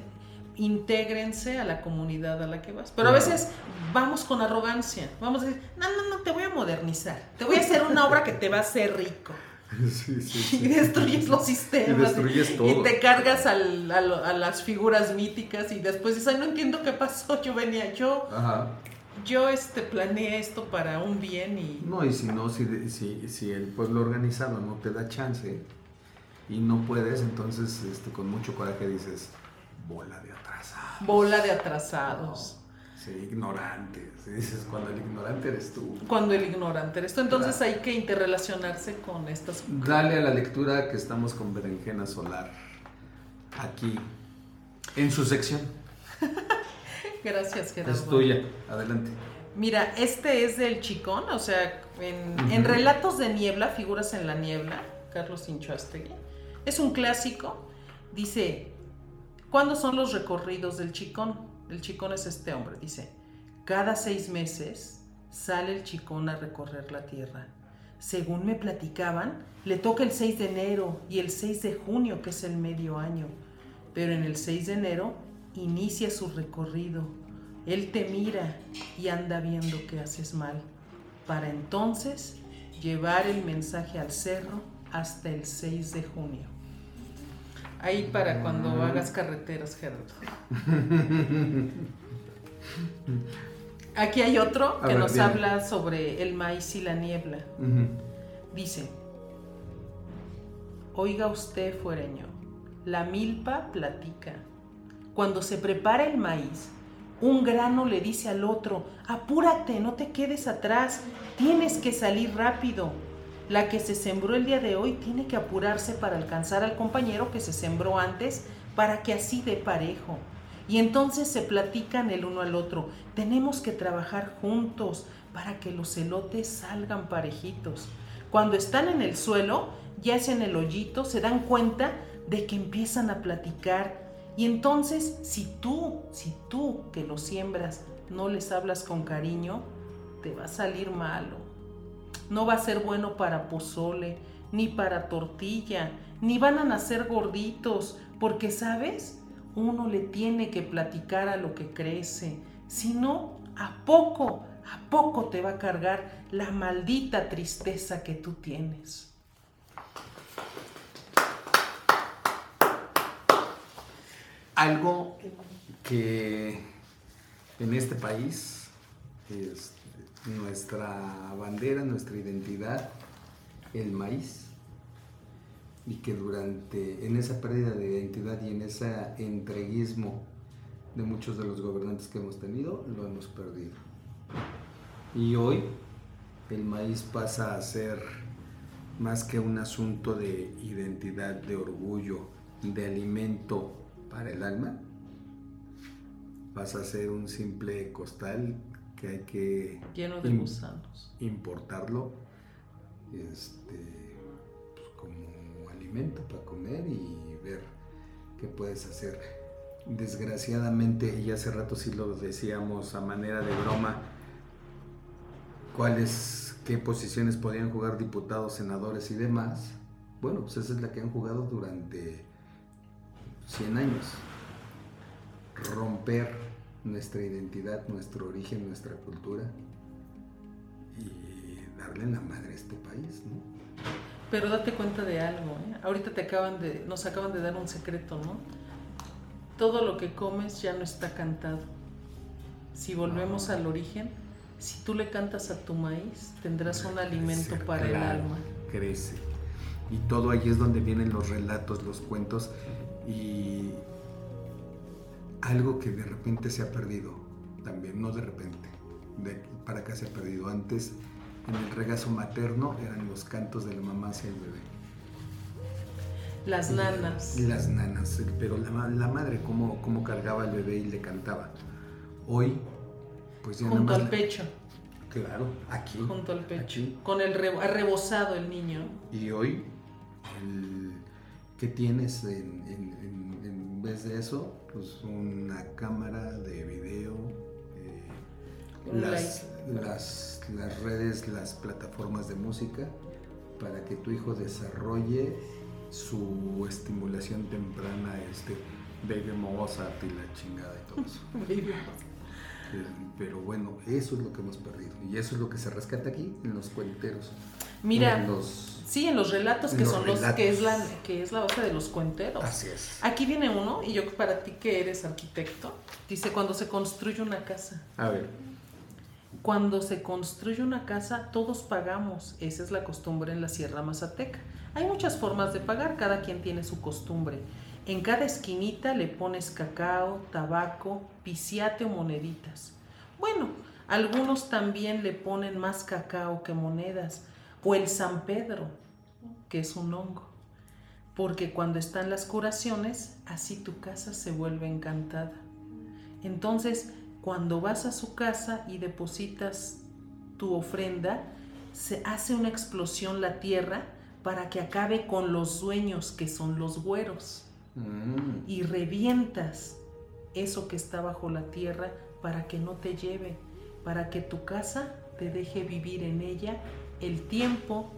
intégrense a la comunidad a la que vas. Pero a veces vamos con arrogancia, vamos a decir, no, no, no, te voy a modernizar, te voy a hacer una obra que te va a hacer rico. Sí, sí, Y destruyes los sistemas. Y destruyes todo. Y te cargas al- a las figuras míticas y después dices, ay, no entiendo qué pasó, yo venía, yo, Ajá. Yo este, planeé esto para un bien y... No, y si no, si, si, si el pueblo organizado no te da chance y no puedes, entonces este, con mucho coraje dices, bola de atrasados. Bola de atrasados. Sí, ignorantes. Dices, cuando el ignorante eres tú. Cuando el ignorante eres tú. Entonces hay que interrelacionarse con estas... Dale a la lectura que estamos con Berenjena Solar. Aquí, en su sección. Gracias, Gerardo. Es tuya. Adelante. Mira, este es del Chicón, o sea, en, Relatos de Niebla, Figuras en la Niebla, Carlos Inchoastegui. Es un clásico. Dice, ¿cuándo son los recorridos del Chicón? El Chicón es este hombre. Dice, cada seis meses sale el Chicón a recorrer la tierra. Según me platicaban, le toca el 6 de enero y el 6 de junio, que es el medio año. Pero en el 6 de enero inicia su recorrido. Él te mira y anda viendo que haces mal, para entonces llevar el mensaje al cerro hasta el 6 de junio. Ahí para cuando Mm. hagas carreteras, Gerardo. Aquí hay otro que ver, nos habla sobre el maíz y la niebla. Dice, oiga usted, fuereño, la milpa platica. Cuando se prepara el maíz, un grano le dice al otro, apúrate, no te quedes atrás, tienes que salir rápido. La que se sembró el día de hoy tiene que apurarse para alcanzar al compañero que se sembró antes para que así dé parejo. Y entonces se platican el uno al otro, tenemos que trabajar juntos para que los elotes salgan parejitos. Cuando están en el suelo, ya sea en el hoyito, se dan cuenta de que empiezan a platicar. Y entonces, si tú, si tú que los siembras no les hablas con cariño, te va a salir malo. No va a ser bueno para pozole, ni para tortilla, ni van a nacer gorditos, porque, ¿sabes? Uno le tiene que platicar a lo que crece. Si no, a poco, a poco te va a cargar la maldita tristeza que tú tienes. Algo que en este país es nuestra bandera, nuestra identidad, el maíz, y que durante, en esa pérdida de identidad y en ese entreguismo de muchos de los gobernantes que hemos tenido, lo hemos perdido. Y hoy el maíz pasa a ser más que un asunto de identidad, de orgullo, de alimento para el alma, pasa a ser un simple costal que hay que Lleno de im- gusanos. importarlo este, pues, como alimento para comer y ver qué puedes hacer. Desgraciadamente, y hace rato sí lo decíamos a manera de broma, cuáles, qué posiciones podían jugar diputados, senadores y demás. Bueno, pues esa es la que han jugado durante 100 años. Romper nuestra identidad, nuestro origen, nuestra cultura y darle la madre a este país, ¿no? Pero date cuenta de algo, ¿eh? Ahorita te acaban de, nos acaban de dar un secreto, ¿no? Todo lo que comes ya no está cantado. Si volvemos al origen, si tú le cantas a tu maíz, tendrás un alimento para el alma. Crece. Y todo ahí es donde vienen los relatos, los cuentos y algo que de repente se ha perdido también, no de repente, de para acá se ha perdido. Antes, en el regazo materno, eran los cantos de la mamá hacia el bebé. Las nanas. Las nanas, pero la, la madre cómo, cómo cargaba al bebé y le cantaba. Hoy, pues ya Junto nada al pecho, Claro, aquí. junto al pecho. Aquí. Con el re- arrebozado el niño. Y hoy, el, ¿qué tienes en, en- en- en vez de eso? Pues una cámara de video, eh, las, las, las redes, las plataformas de música, para que tu hijo desarrolle su estimulación temprana, este Baby Mozart y la chingada y todo eso. Pero bueno, eso es lo que hemos perdido. Y eso es lo que se rescata aquí en los cuenteros. Mira, los- sí, en los relatos que los son los que es la que es la base de los cuenteros. Así es. Aquí viene uno, y yo para ti que eres arquitecto, dice cuando se construye una casa. A ver. Cuando se construye una casa, todos pagamos. Esa es la costumbre en la Sierra Mazateca. Hay muchas formas de pagar, cada quien tiene su costumbre. En cada esquinita le pones cacao, tabaco, pisiate o moneditas. Bueno, algunos también le ponen más cacao que monedas. O el San Pedro, que es un hongo. Porque cuando están las curaciones, así tu casa se vuelve encantada. Entonces, cuando vas a su casa y depositas tu ofrenda, se hace una explosión la tierra para que acabe con los dueños que son los güeros Mm. y revientas eso que está bajo la tierra para que no te lleve, para que tu casa te deje vivir en ella el tiempo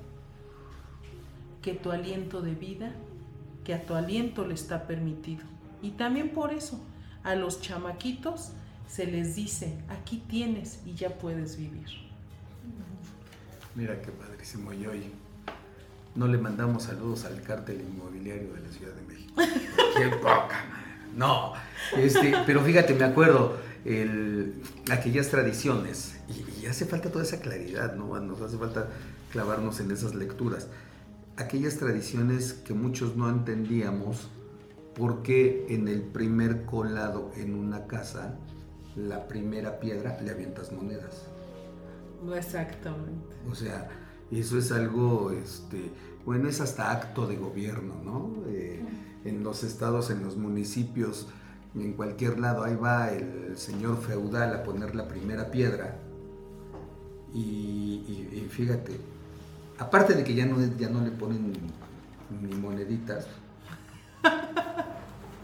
que tu aliento de vida, que a tu aliento le está permitido. Y también por eso a los chamaquitos se les dice, aquí tienes y ya puedes vivir. Mira qué padrísimo. Y hoy, no le mandamos saludos al cártel inmobiliario de la Ciudad de México. Qué poca, no. Este, pero fíjate, me acuerdo, el, aquellas tradiciones, y, y, hace falta toda esa claridad, ¿no? Nos hace falta clavarnos en esas lecturas. Aquellas tradiciones que muchos no entendíamos, porque en el primer colado en una casa, la primera piedra le avientas monedas. Exactamente. O sea, eso es algo, este, bueno, es hasta acto de gobierno, ¿no? Eh, en los estados, en los municipios, en cualquier lado, ahí va el señor feudal a poner la primera piedra. Y, fíjate, aparte de que ya no, ya no le ponen ni moneditas,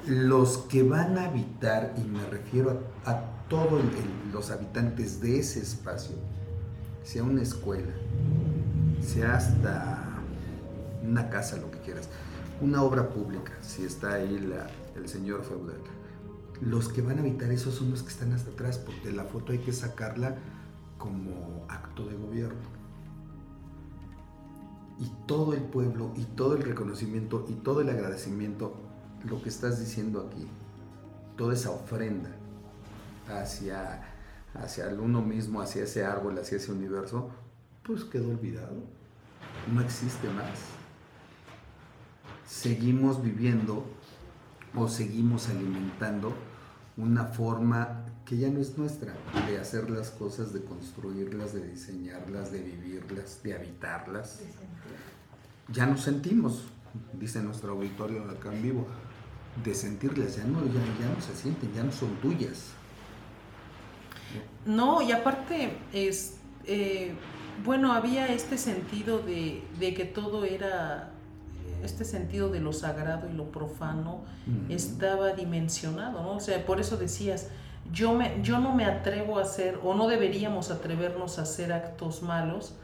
los que van a habitar, y me refiero a, todos los habitantes de ese espacio, sea una escuela, sea hasta una casa, lo que quieras, una obra pública, si está ahí el señor feudal. Los que van a habitar eso son los que están hasta atrás, porque la foto hay que sacarla como acto de gobierno. Y todo el pueblo, y todo el reconocimiento, y todo el agradecimiento, lo que estás diciendo aquí, toda esa ofrenda hacia, hacia el uno mismo, hacia ese árbol, hacia ese universo, pues quedó olvidado. No existe más. Seguimos viviendo o seguimos alimentando una forma que ya no es nuestra, de hacer las cosas, de construirlas, de diseñarlas, de vivirlas, de habitarlas. Ya nos sentimos, dice nuestro auditorio acá en vivo, de sentirlas, ya no, ya, ya no se sienten, ya no son tuyas. No, y aparte, es, eh, bueno, había este sentido de, de, que todo era, este sentido de lo sagrado y lo profano uh -huh. estaba dimensionado, ¿no? O sea, por eso decías, yo, me, yo no me atrevo a hacer, o no deberíamos atrevernos a hacer actos malos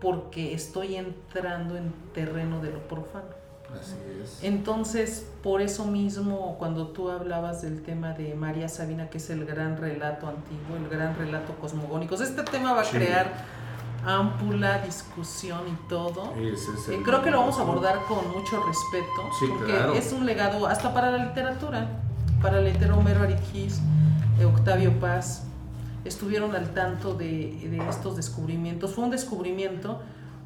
porque estoy entrando en terreno de lo profano. Así es. Entonces, por eso mismo, cuando tú hablabas del tema de María Sabina, que es el gran relato antiguo, el gran relato cosmogónico, este tema va a Sí. crear amplia discusión y todo. Es Eh, creo que lo vamos a abordar con mucho respeto, Sí, porque claro. es un legado hasta para la literatura, para el hetero Homero eh, Octavio Paz, estuvieron al tanto de, estos descubrimientos. Fue un descubrimiento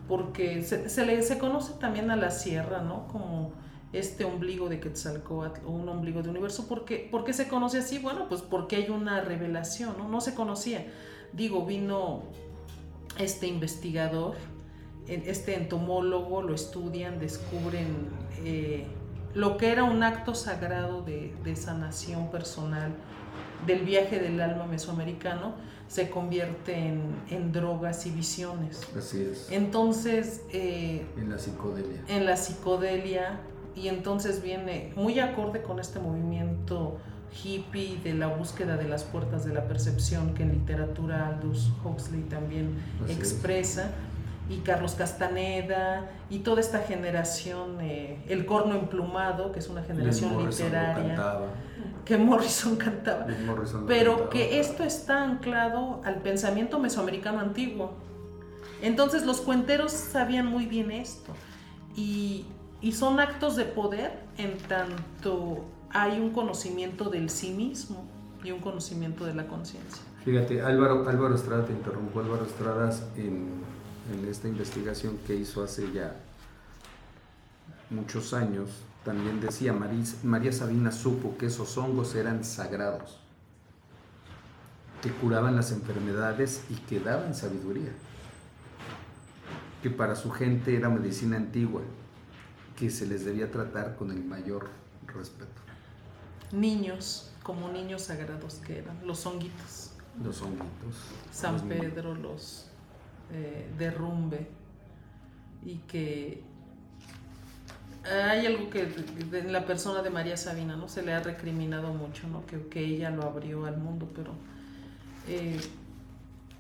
porque se, le se conoce también a la sierra, ¿no? Como este ombligo de Quetzalcóatl o un ombligo de universo. ¿Por qué, ¿Por qué se conoce así? Bueno, pues porque hay una revelación, ¿no? No se conocía. Digo, vino este investigador, este entomólogo, lo estudian, descubren eh, lo que era un acto sagrado de, de sanación personal del viaje del alma mesoamericano, se convierte en, en drogas y visiones. Así es. Entonces, eh, En la psicodelia. en la psicodelia y entonces viene muy acorde con este movimiento hippie de la búsqueda de las puertas de la percepción que en literatura Aldous Huxley también Así es. expresa y Carlos Castaneda y toda esta generación eh, el corno emplumado que es una generación Morrison literaria. Que Morrison cantaba Morrison pero cantaba. que esto está anclado al pensamiento mesoamericano antiguo. Entonces los cuenteros sabían muy bien esto y, y son actos de poder en tanto hay un conocimiento del sí mismo y un conocimiento de la conciencia. Fíjate, Álvaro, Álvaro Estrada, te interrumpo, Álvaro Estrada en, en esta investigación que hizo hace ya muchos años, también decía, Maris- María Sabina supo que esos hongos eran sagrados, que curaban las enfermedades y que daban sabiduría, que para su gente era medicina antigua, que se les debía tratar con el mayor respeto. Niños, como niños sagrados que eran, los honguitos, Los honguitos. San los Pedro los eh, derrumbe y que hay algo que en la persona de María Sabina no se le ha recriminado mucho, ¿no? que, que ella lo abrió al mundo, pero eh,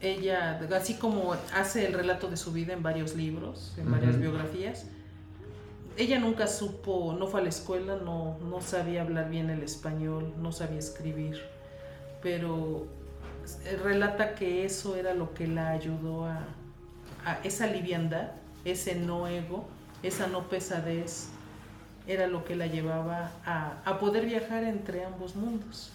ella, así como hace el relato de su vida en varios libros, en varias biografías, ella nunca supo, no fue a la escuela, no, no sabía hablar bien el español, no sabía escribir, pero eh, relata que eso era lo que la ayudó a, a esa liviandad, ese no ego, esa no pesadez era lo que la llevaba a, a poder viajar entre ambos mundos.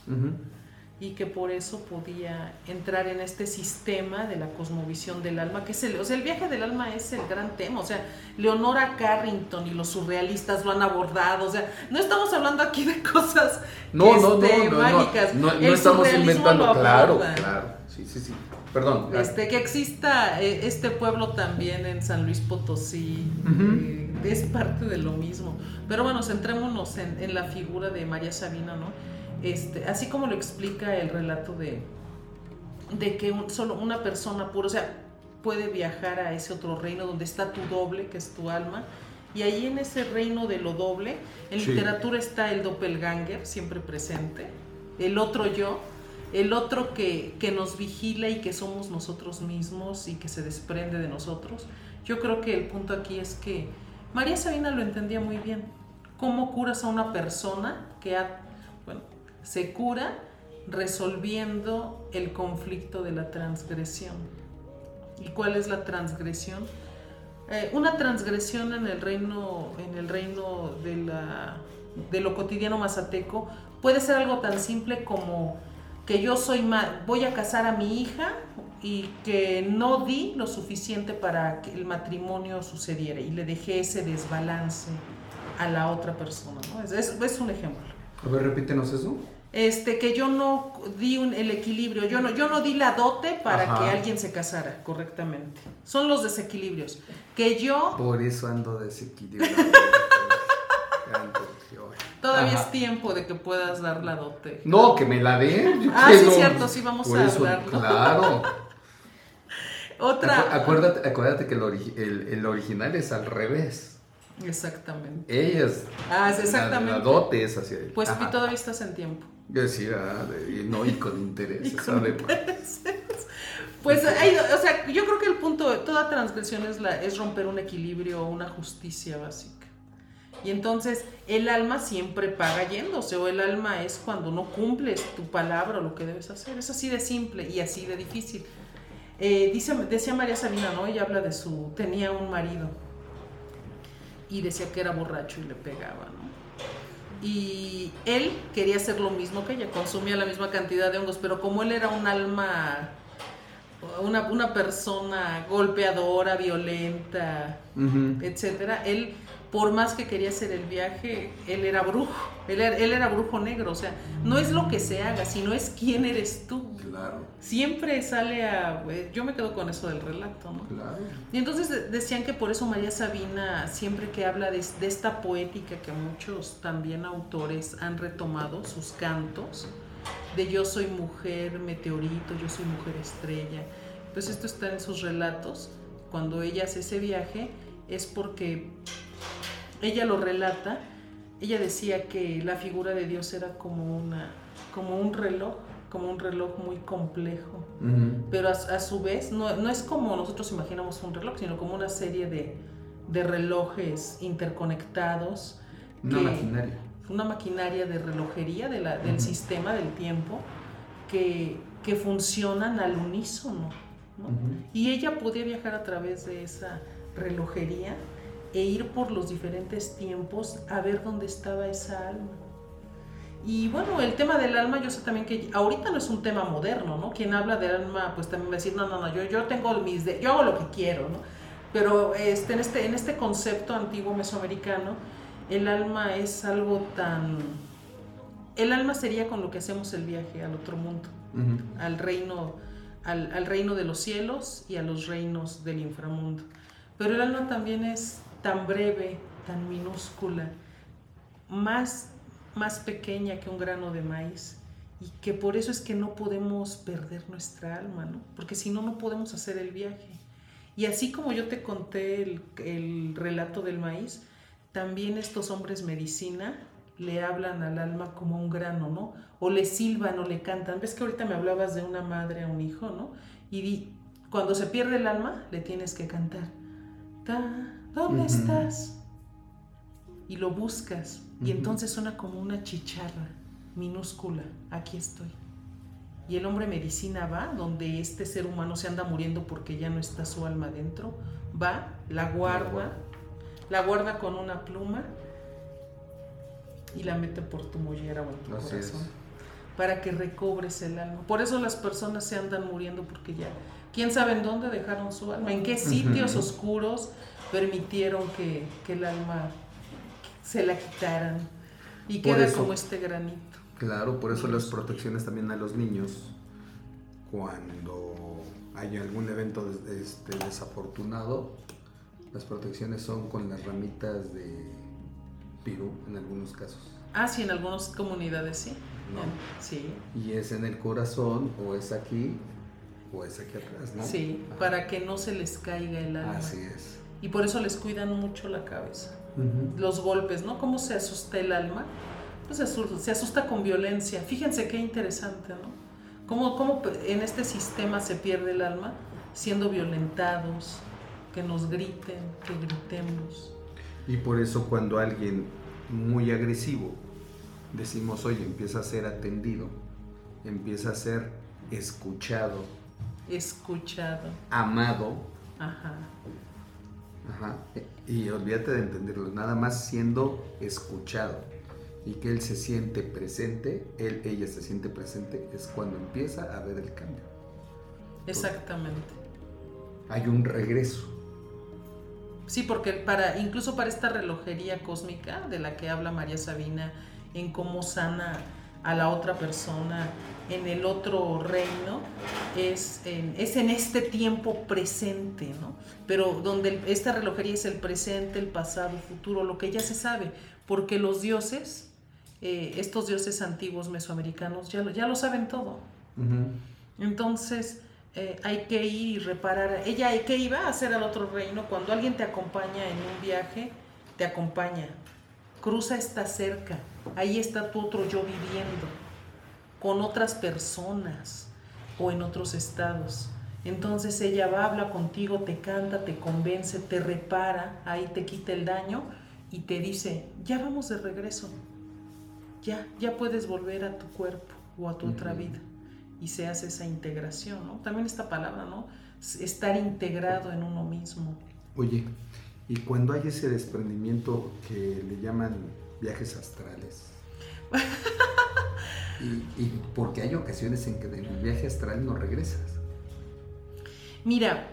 Y que por eso podía entrar en este sistema de la cosmovisión del alma, que es el, o sea, el viaje del alma es el gran tema, o sea, Leonora Carrington y los surrealistas lo han abordado, o sea, no estamos hablando aquí de cosas No, no, no, este, no, no, mágicas, no, no el estamos surrealismo inventando, lo claro, claro, sí, sí, sí, perdón. Este, que exista eh, este pueblo también en San Luis Potosí, Ujú. eh, es parte de lo mismo. Pero bueno, centrémonos en, en la figura de María Sabina, ¿no? Este, así como lo explica el relato de, de que un- solo una persona pura, o sea, puede viajar a ese otro reino donde está tu doble, que es tu alma, y ahí en ese reino de lo doble, en Sí. literatura está el doppelganger, siempre presente, el otro yo, el otro que, que nos vigila y que somos nosotros mismos y que se desprende de nosotros. Yo creo que el punto aquí es que María Sabina lo entendía muy bien. ¿Cómo curas a una persona que ha, bueno, se cura resolviendo el conflicto de la transgresión? ¿Y cuál es la transgresión? Eh, una transgresión en el reino, en el reino de, la, de lo cotidiano mazateco puede ser algo tan simple como que yo soy ma- voy a casar a mi hija y que no di lo suficiente para que el matrimonio sucediera y le dejé ese desbalance a la otra persona. ¿no? Es, es- es un ejemplo. A ver, repítenos eso. Este, que yo no di un- el equilibrio, yo no, yo no di la dote para Ajá. que alguien se casara correctamente. Son los desequilibrios. Que yo Por eso ando desequilibrado. Todavía Ajá. es tiempo de que puedas dar la dote. No, que me la den. Ah, sí, no. cierto, sí, vamos Por a eso, hablarlo. Claro. Otra. Acu- Acuérdate, acuérdate que el, origi- el- el original es al revés. Exactamente. Ella es. Ah, sí, la- exactamente. La, dote es hacia él. Pues Ajá. todavía estás en tiempo. Yo decía, ah, de- no, y con interés, Y con ¿sabe? Pues hay- o sea, yo creo que el punto toda transgresión es, la, es romper un equilibrio o una justicia básica. Y entonces el alma siempre paga yéndose, o el alma es cuando no cumples tu palabra o lo que debes hacer. Es así de simple y así de difícil. Eh, dice, decía María Sabina, ¿no? Ella habla de su. tenía un marido y decía que era borracho y le pegaba, ¿no? Y él quería hacer lo mismo que ella, consumía la misma cantidad de hongos, pero como él era un alma, una, una persona golpeadora, violenta, Ujú. etcétera, él, por más que quería hacer el viaje, él era brujo, él era, él era brujo negro, o sea, no es lo que se haga, sino es quién eres tú. Claro, Siempre sale a... eh, Yo me quedo con eso del relato, ¿no? claro. Y entonces de- decían que por eso María Sabina, siempre que habla de, de esta poética que muchos también autores han retomado, sus cantos, de yo soy mujer meteorito, yo soy mujer estrella, pues esto está en sus relatos, cuando ella hace ese viaje, es porque ella lo relata, ella decía que la figura de Dios era como, una, como un reloj, como un reloj muy complejo pero a, a su vez no, no es como nosotros imaginamos un reloj, sino como una serie de, de relojes interconectados. Una que- maquinaria. Una maquinaria de relojería de la- del sistema del tiempo que, que funcionan al unísono. Y ella podía viajar a través de esa relojería e ir por los diferentes tiempos a ver dónde estaba esa alma. Y bueno, el tema del alma, yo sé también que ahorita no es un tema moderno, ¿no? Quien habla del alma, pues también va a decir, no, no, no, yo, yo tengo mis, de- yo hago lo que quiero, ¿no? Pero este, en, este, en este concepto antiguo mesoamericano, el alma es algo tan... El alma sería con lo que hacemos el viaje al otro mundo Ujú. al reino, al, al reino de los cielos y a los reinos del inframundo. Pero el alma también es tan breve, tan minúscula, más, más pequeña que un grano de maíz. Y que por eso es que no podemos perder nuestra alma, ¿no? Porque si no, no podemos hacer el viaje. Y así como yo te conté el, el relato del maíz, también estos hombres medicina le hablan al alma como un grano, ¿no? O le silban o le cantan. ¿Ves que ahorita me hablabas de una madre a un hijo, ¿no? Y di, cuando se pierde el alma, le tienes que cantar. Ta, ¿Dónde estás? Y lo buscas. Y entonces suena como una chicharra minúscula. Aquí estoy. Y el hombre medicina va donde este ser humano se anda muriendo porque ya no está su alma dentro. Va, la guarda, la guarda con una pluma y la mete por tu mollera o en tu Así corazón. es. Para que recobres el alma. Por eso las personas se andan muriendo porque ya, quién sabe en dónde dejaron su alma, en qué sitios oscuros permitieron que, que el alma se la quitaran y Por queda eso- como este granito. Claro, por eso las protecciones también a los niños, cuando hay algún evento este, desafortunado, las protecciones son con las ramitas de pirú en algunos casos. Ah, sí, en algunas comunidades sí. No. Sí, Y es en el corazón, o es aquí, o es aquí atrás, ¿no? sí, Ajá. para que no se les caiga el alma. Así es. Y por eso les cuidan mucho la cabeza. Los golpes, ¿no? ¿Cómo se asusta el alma? Pues se asusta, se asusta con violencia. Fíjense qué interesante, ¿no? ¿Cómo, cómo en este sistema se pierde el alma? Siendo violentados, que nos griten, que gritemos. Y por eso cuando alguien muy agresivo decimos, oye, empieza a ser atendido, empieza a ser escuchado, Escuchado. amado, Ajá. Ajá, y olvídate de entenderlo, nada más siendo escuchado y que él se siente presente, él, ella se siente presente, es cuando empieza a ver el cambio. Exactamente. Hay un regreso. Sí, porque para, incluso para esta relojería cósmica de la que habla María Sabina, en cómo sana a la otra persona en el otro reino, es en, es en este tiempo presente, ¿no? Pero donde el- esta relojería es el presente, el pasado, el futuro, lo que ya se sabe, porque los dioses, eh, estos dioses antiguos mesoamericanos, ya lo, ya lo saben todo. Entonces eh, hay que ir y reparar. Ella, ¿qué iba a hacer al otro reino? Cuando alguien te acompaña en un viaje, te acompaña. Cruza esta cerca. Ahí está tu otro yo viviendo. Con otras personas o en otros estados. Entonces ella va, habla contigo, te canta, te convence, te repara, ahí te quita el daño y te dice, ya vamos de regreso. Ya, ya puedes volver a tu cuerpo o a tu otra vida y se hace esa integración, ¿no? También esta palabra, ¿no? Estar integrado en uno mismo. Oye, y cuando hay ese desprendimiento que le llaman viajes astrales, y, y porque hay ocasiones en que del viaje astral no regresas. Mira,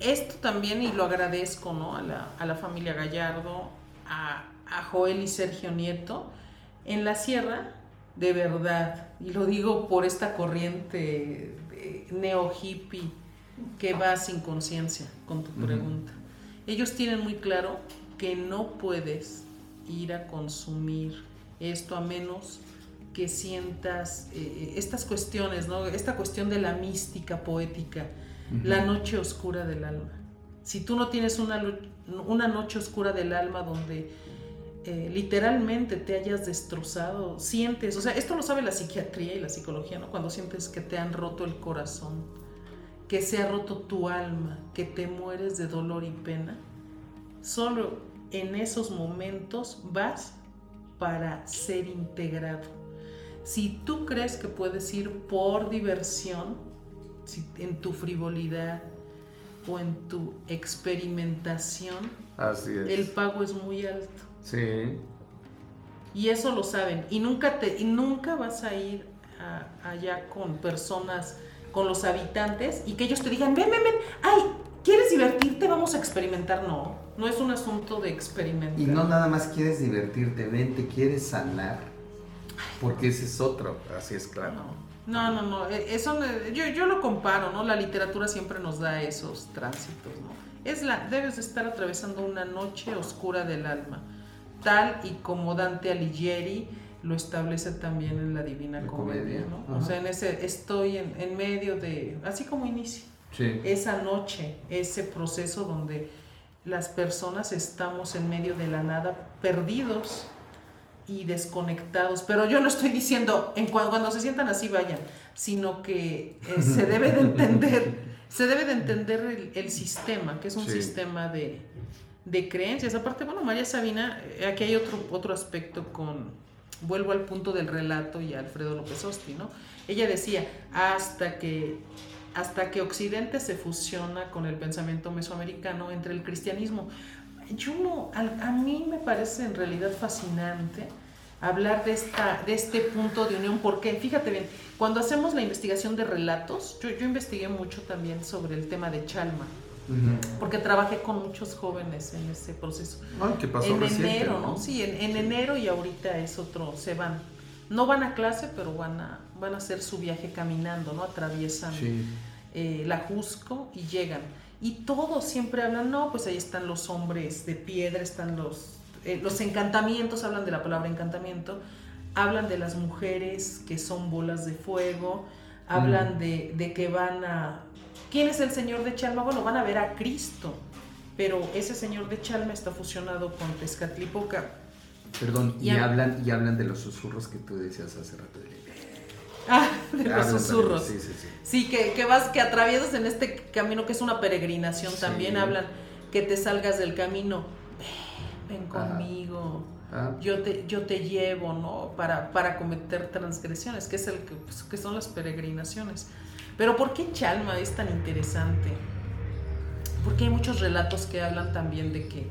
esto también, y lo agradezco, ¿no? A la, a la familia Gallardo, a, a Joel y Sergio Nieto, en la sierra, de verdad, y lo digo por esta corriente neo hippie que va sin conciencia con tu pregunta. Ellos tienen muy claro que no puedes ir a consumir esto a menos que sientas eh, estas cuestiones, ¿no? Esta cuestión de la mística poética, la noche oscura del alma. Si tú no tienes una noche oscura del alma donde eh, literalmente te hayas destrozado, sientes, o sea, esto lo sabe la psiquiatría y la psicología, ¿no? Cuando sientes que te han roto el corazón, que se ha roto tu alma, que te mueres de dolor y pena, solo en esos momentos vas para ser integrado. Si tú crees que puedes ir por diversión, si en tu frivolidad o en tu experimentación, Así es. el pago es muy alto. Sí. Y eso lo saben. Y nunca, te, y nunca vas a ir a- allá con personas, con los habitantes, y que ellos te digan, ven, ven, ven, ay, ¿quieres divertirte? Vamos a experimentar. No, no es un asunto de experimentar. Y no nada más quieres divertirte, ven, te quieres sanar. Porque ese es otro. Así es claro. No, no, no, no, eh, eso yo, yo lo comparo, ¿no? La literatura siempre nos da esos tránsitos, ¿no? Es la, debes de estar atravesando una noche oscura del alma, tal y como Dante Alighieri lo establece también en la Divina La Comedia, Comedia, ¿no? O sea, en ese, estoy en, en medio de, así como inicio, Sí. esa noche, ese proceso donde las personas estamos en medio de la nada, perdidos y desconectados. Pero yo no estoy diciendo en cua- cuando, se sientan así vayan, sino que eh, se debe de entender, se debe de entender el, el sistema, que es un Sí. sistema de, de creencias. Aparte, bueno, María Sabina, eh, aquí hay otro, otro aspecto con, vuelvo al punto del relato y a Alfredo López Osti, ¿no? Ella decía, hasta que, hasta que Occidente se fusiona con el pensamiento mesoamericano entre el cristianismo. yo no, a, a mí me parece en realidad fascinante hablar de, esta, de este punto de unión, porque fíjate bien, cuando hacemos la investigación de relatos, yo, yo investigué mucho también sobre el tema de Chalma, porque trabajé con muchos jóvenes en ese proceso. Ay, ¿qué pasó en reciente, enero, ¿no? Sí, en, en enero y ahorita es otro, se van. No van a clase, pero van a, van a hacer su viaje caminando, ¿no? Atraviesan Sí. eh, la Jusco y llegan. Y todos siempre hablan, no, pues ahí están los hombres de piedra, están los, eh, los encantamientos, hablan de la palabra encantamiento, hablan de las mujeres que son bolas de fuego, hablan Mm. de, de que van a... ¿Quién es el Señor de Chalma? Bueno, van a ver a Cristo, pero ese Señor de Chalma está fusionado con Tezcatlipoca. Perdón, y, Y hab- hablan, y hablan de los susurros que tú decías hace rato. Ah, de los Hablan susurros. también, Sí, sí, sí. Sí, que, que vas, que atraviesas en este camino que es una peregrinación. Sí. También hablan que te salgas del camino. Ven, ven Ajá. conmigo. Ah, Yo te, yo te llevo, ¿no? Para, para cometer transgresiones, que es el que, pues, que son las peregrinaciones. Pero ¿por qué Chalma es tan interesante? Porque hay muchos relatos que hablan también de que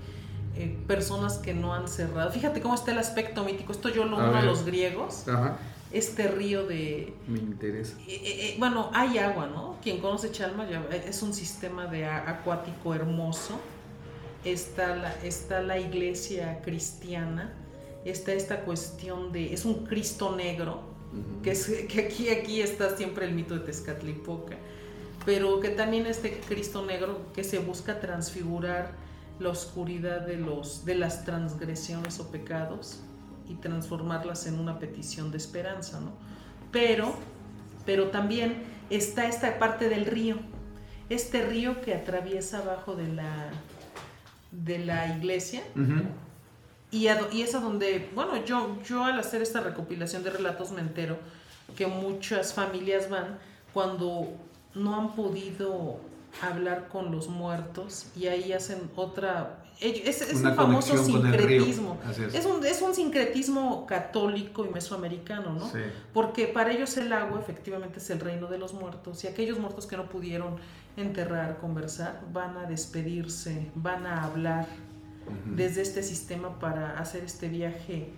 eh, personas que no han cerrado. Fíjate cómo está el aspecto mítico. Esto yo lo uno a los griegos. Ajá, Este río de, me interesa. eh, eh, bueno, hay agua, ¿no? Quien conoce Chalma ya- es un sistema de acuático hermoso. Está la, está la iglesia cristiana, está esta cuestión de, es un Cristo negro, Que, es, que aquí, aquí está siempre el mito de Tezcatlipoca, pero que también este Cristo negro que se busca transfigurar la oscuridad de, los, de las transgresiones o pecados y transformarlas en una petición de esperanza, ¿no? Pero, pero también está esta parte del río, este río que atraviesa abajo de la, de la iglesia. Y, y es a donde, bueno, yo, yo al hacer esta recopilación de relatos me entero que muchas familias van cuando no han podido hablar con los muertos y ahí hacen otra... Es, un famoso sincretismo. Es. Es un, es un sincretismo católico y mesoamericano, ¿no? Sí. Porque para ellos el agua efectivamente es el reino de los muertos y aquellos muertos que no pudieron enterrar, conversar, van a despedirse, van a hablar Desde este sistema para hacer este viaje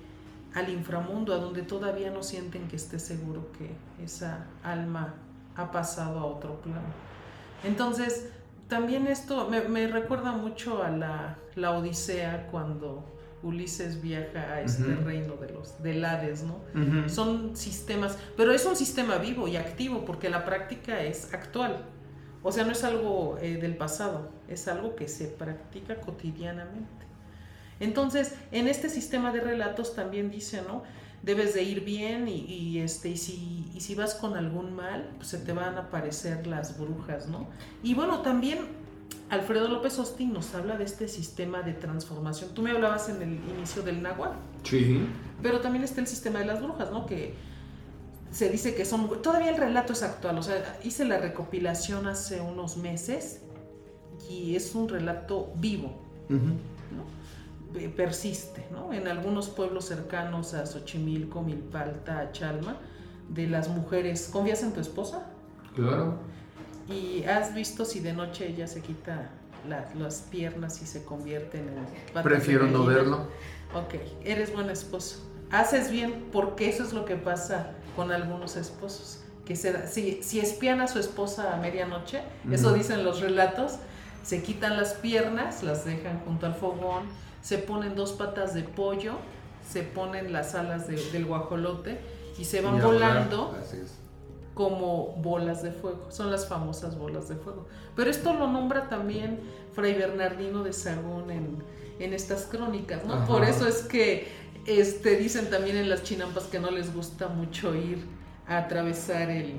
al inframundo, a donde todavía no sienten que esté seguro que esa alma ha pasado a otro plano. Entonces, también esto me, me recuerda mucho a la, la Odisea cuando Ulises viaja a este reino de los del Hades, ¿no? Son sistemas, pero es un sistema vivo y activo porque la práctica es actual. O sea, no es algo eh, del pasado, es algo que se practica cotidianamente. Entonces, en este sistema de relatos también dice, ¿no? Debes de ir bien y, y, este, y, si, y si vas con algún mal, pues se te van a aparecer las brujas, ¿no? Y bueno, también Alfredo López Austin nos habla de este sistema de transformación. Tú me hablabas en el inicio del náhuatl. Sí. Pero también está el sistema de las brujas, ¿no? Que se dice que son... Todavía el relato es actual, o sea, hice la recopilación hace unos meses y es un relato vivo. ¿no? Pe- Persiste, ¿no? En algunos pueblos cercanos a Xochimilco, Milpalta, a Chalma, de las mujeres, ¿confías en tu esposa? Claro. ¿Y has visto si de noche ella se quita la- las piernas y se convierte en... Prefiero no verlo. Ok, eres buen esposo. Haces bien porque eso es lo que pasa con algunos esposos. Que se si, si espían a su esposa a medianoche, eso dicen los relatos, se quitan las piernas, las dejan junto al fogón, se ponen dos patas de pollo, se ponen las alas de- del guajolote y se van Y volando como bolas de fuego. Son las famosas bolas de fuego. Pero esto lo nombra también Fray Bernardino de Sagún en, en estas crónicas, ¿no? Ajá. Por eso es que este, dicen también en las chinampas que no les gusta mucho ir a atravesar el,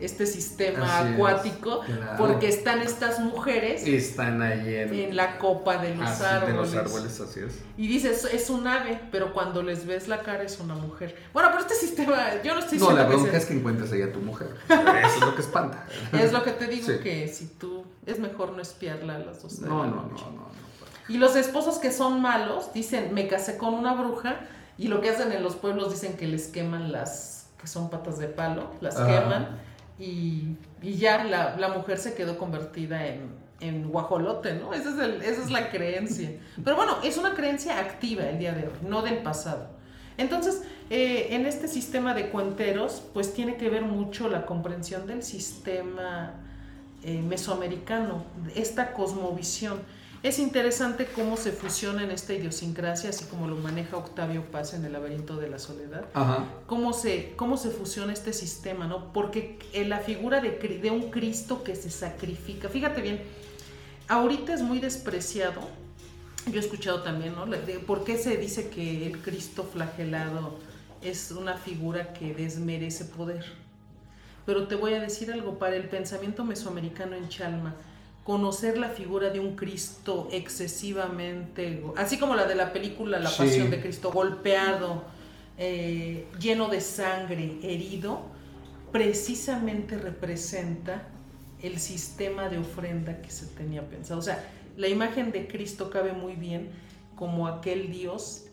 este sistema Así es, acuático claro. porque están estas mujeres Están ahí en, en la copa de los así, árboles. de los árboles, así es. Y dices, es un ave, pero cuando les ves la cara es una mujer. Bueno, pero este sistema, yo no estoy No, la que bronca sea- es que encuentres ahí a tu mujer. Eso es lo que espanta. Es lo que te digo, Sí. que si tú, es mejor no espiarla a las 12 de No, la no, no. no. Y los esposos que son malos dicen, me casé con una bruja, y lo que hacen en los pueblos dicen que les queman las, que son patas de palo, las queman, y, y ya la, la mujer se quedó convertida en, en guajolote, ¿no? Esa es, el- esa es la creencia. Pero bueno, es una creencia activa el día de hoy, no del pasado. Entonces, eh, en este sistema de cuenteros, pues tiene que ver mucho la comprensión del sistema eh, mesoamericano, esta cosmovisión. Es interesante cómo se fusiona en esta idiosincrasia, así como lo maneja Octavio Paz en El laberinto de la soledad Ajá. cómo se, cómo se fusiona este sistema, ¿no? Porque en la figura de, un Cristo que se sacrifica, fíjate bien, ahorita es muy despreciado, yo he escuchado también, ¿no? De ¿Por qué se dice que el Cristo flagelado es una figura que desmerece poder? Pero te voy a decir algo, para el pensamiento mesoamericano en Chalma, conocer la figura de un Cristo excesivamente, así como la de la película La Sí. Pasión de Cristo, golpeado, eh, lleno de sangre, herido, precisamente representa el sistema de ofrenda que se tenía pensado. O sea, la imagen de Cristo cabe muy bien como aquel Dios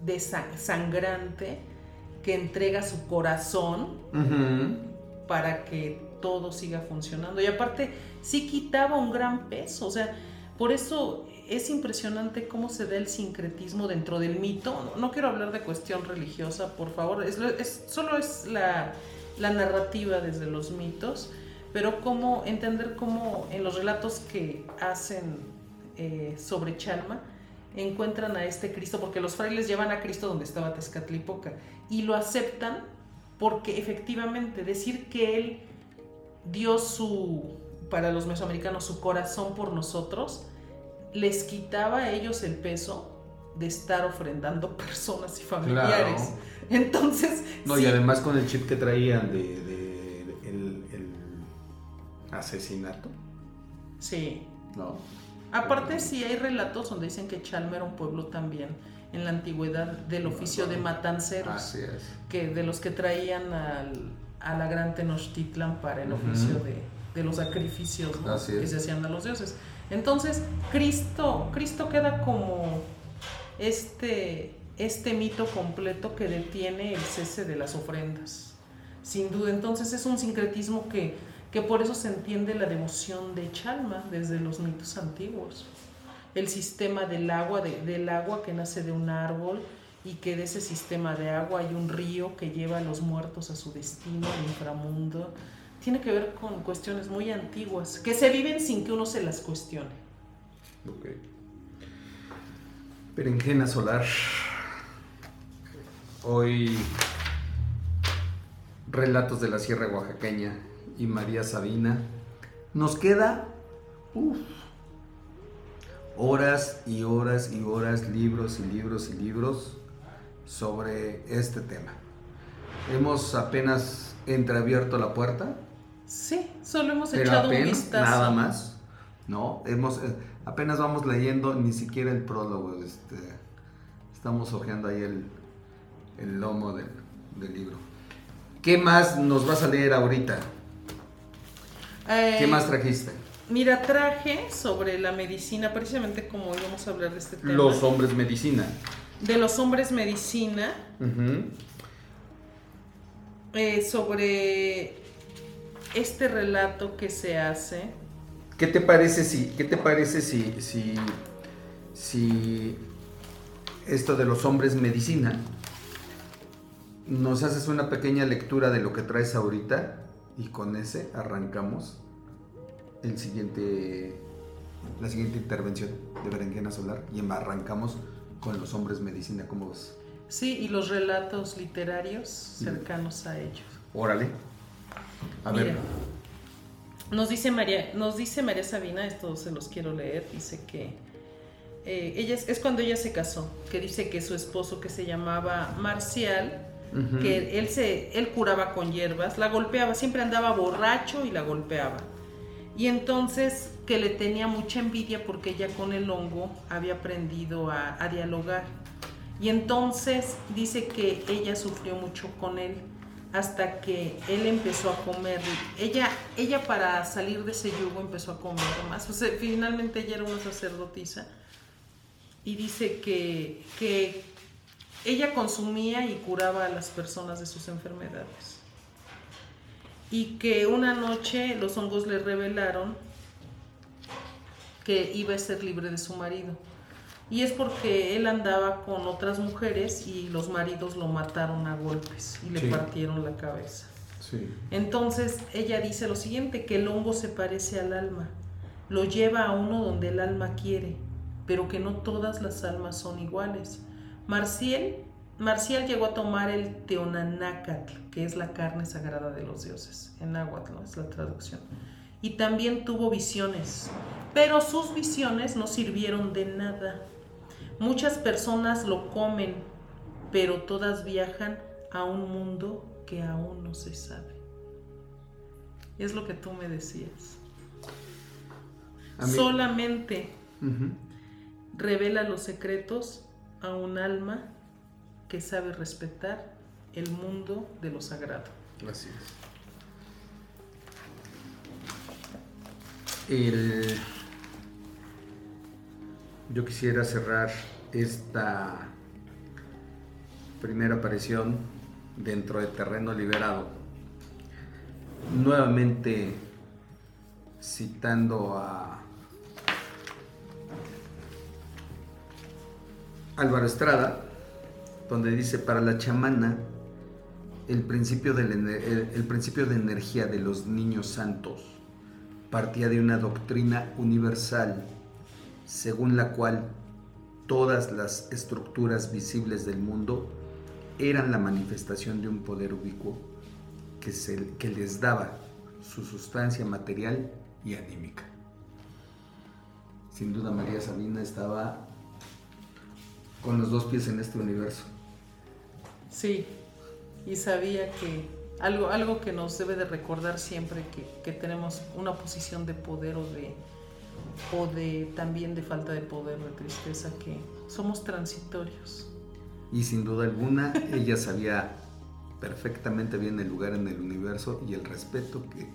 de sa- sangrante que entrega su corazón para que todo siga funcionando. Y aparte, sí quitaba un gran peso, o sea, por eso es impresionante cómo se da el sincretismo dentro del mito. No, quiero hablar de cuestión religiosa, por favor, es, es- solo es la, la narrativa desde los mitos, pero cómo entender cómo en los relatos que hacen eh, sobre Chalma, encuentran a este Cristo, porque los frailes llevan a Cristo donde estaba Tezcatlipoca, y lo aceptan porque efectivamente decir que él dio su, para los mesoamericanos, su corazón por nosotros, les quitaba a ellos el peso de estar ofrendando personas y familiares. Claro. Entonces, No, sí, y además con el chip que traían de, de- de- el, el asesinato, sí. ¿no? Aparte, sí hay relatos donde dicen que Chalma era un pueblo también en la antigüedad del oficio de matanceros. Así es. que de los que traían al, a la gran Tenochtitlan para el oficio de, de los sacrificios que se hacían a los dioses. Entonces, Cristo, Cristo queda como este, este mito completo que detiene el cese de las ofrendas. Sin duda, entonces es un sincretismo que, que por eso se entiende la devoción de Chalma desde los mitos antiguos. El sistema del agua, de- del agua que nace de un árbol y que de ese sistema de agua hay un río que lleva a los muertos a su destino, al inframundo. Tiene que ver con cuestiones muy antiguas que se viven sin que uno se las cuestione. Ok. Berenjena solar. Hoy relatos de la Sierra Oaxaqueña y María Sabina. Nos queda uf, horas y horas y horas, libros y libros y libros sobre este tema. Hemos apenas entreabierto la puerta, Sí, solo hemos pero echado un vistazo. nada más. No, hemos eh, apenas vamos leyendo ni siquiera el prólogo. Este, estamos hojeando ahí el, el lomo del, del libro. ¿Qué más nos vas a leer ahorita? Eh, ¿Qué más trajiste? Mira, traje sobre la medicina, precisamente como hoy vamos a hablar de este tema. Los hombres medicina. de los hombres medicina, eh, sobre este relato que se hace. ¿Qué te parece si, qué te parece si, si, si esto de los hombres medicina nos haces una pequeña lectura de lo que traes ahorita y con ese arrancamos el siguiente, la siguiente intervención de Berenjena Solar y arrancamos con los hombres medicina, ¿cómo ves? Sí, y los relatos literarios cercanos a ellos. Órale. A Mira, ver. Nos dice María, nos dice María Sabina, esto se los quiero leer, dice que eh, ella es, cuando ella se casó, que dice que su esposo que se llamaba Marcial, que él se, él curaba con hierbas, la golpeaba, siempre andaba borracho y la golpeaba. Y entonces que le tenía mucha envidia porque ella con el hongo había aprendido a, a dialogar. Y entonces dice que ella sufrió mucho con él hasta que él empezó a comer. Ella, ella para salir de ese yugo empezó a comer más. O sea, finalmente ella era una sacerdotisa y dice que, que ella consumía y curaba a las personas de sus enfermedades. y que una noche los hongos le revelaron que iba a ser libre de su marido. Y es porque él andaba con otras mujeres y los maridos lo mataron a golpes y le Sí. partieron la cabeza. Sí. Entonces ella dice lo siguiente, que el hongo se parece al alma, lo lleva a uno donde el alma quiere, pero que no todas las almas son iguales. Marcial, Marcial llegó a tomar el teonanácatl, que es la carne sagrada de los dioses, en náhuatl, ¿no? es la traducción, y también tuvo visiones, pero sus visiones no sirvieron de nada. Muchas personas lo comen, pero todas viajan a un mundo que aún no se sabe. Es lo que tú me decías. Solamente revela los secretos a un alma que sabe respetar el mundo de lo sagrado. Así es. El- Yo quisiera cerrar esta primera aparición dentro de Terreno Liberado, nuevamente citando a Álvaro Estrada, donde dice, para la chamana, el principio, el- el principio de energía de los niños santos partía de una doctrina universal según la cual todas las estructuras visibles del mundo eran la manifestación de un poder ubicuo que, les daba su sustancia material y anímica. Sin duda María Sabina estaba con los dos pies en este universo. Sí, y sabía que algo, algo que nos debe de recordar siempre que tenemos una posición de poder o de, o de también de falta de poder, de tristeza, que somos transitorios. Y sin duda alguna, ella sabía perfectamente bien el lugar en el universo y el respeto que,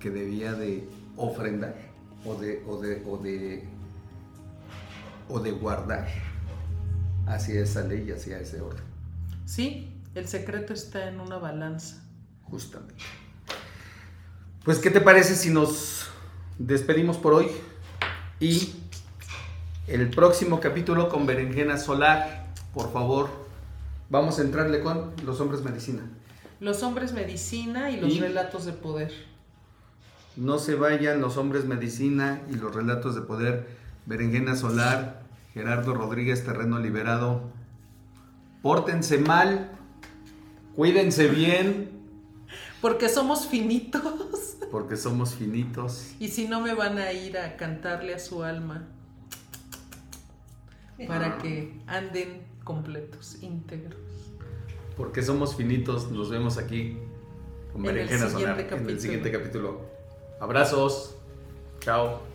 que debía de ofrendar o de, o de, o de, o de guardar hacia esa ley y hacia ese orden, Sí, el secreto está en una balanza. justamente. Pues, ¿qué te parece si nos despedimos por hoy? Y el próximo capítulo con Berenjena Solar, por favor, vamos a entrarle con los hombres medicina. Los hombres medicina y los Y- relatos de poder. No se vayan los hombres medicina y los relatos de poder. Berenjena Solar, Gerardo Rodríguez Terreno Liberado. Pórtense mal, cuídense bien, Porque somos finitos. porque somos finitos. Y si no me van a ir a cantarle a su alma para que anden completos, íntegros. Porque somos finitos, nos vemos aquí con En el siguiente en el siguiente capítulo. Abrazos, chao.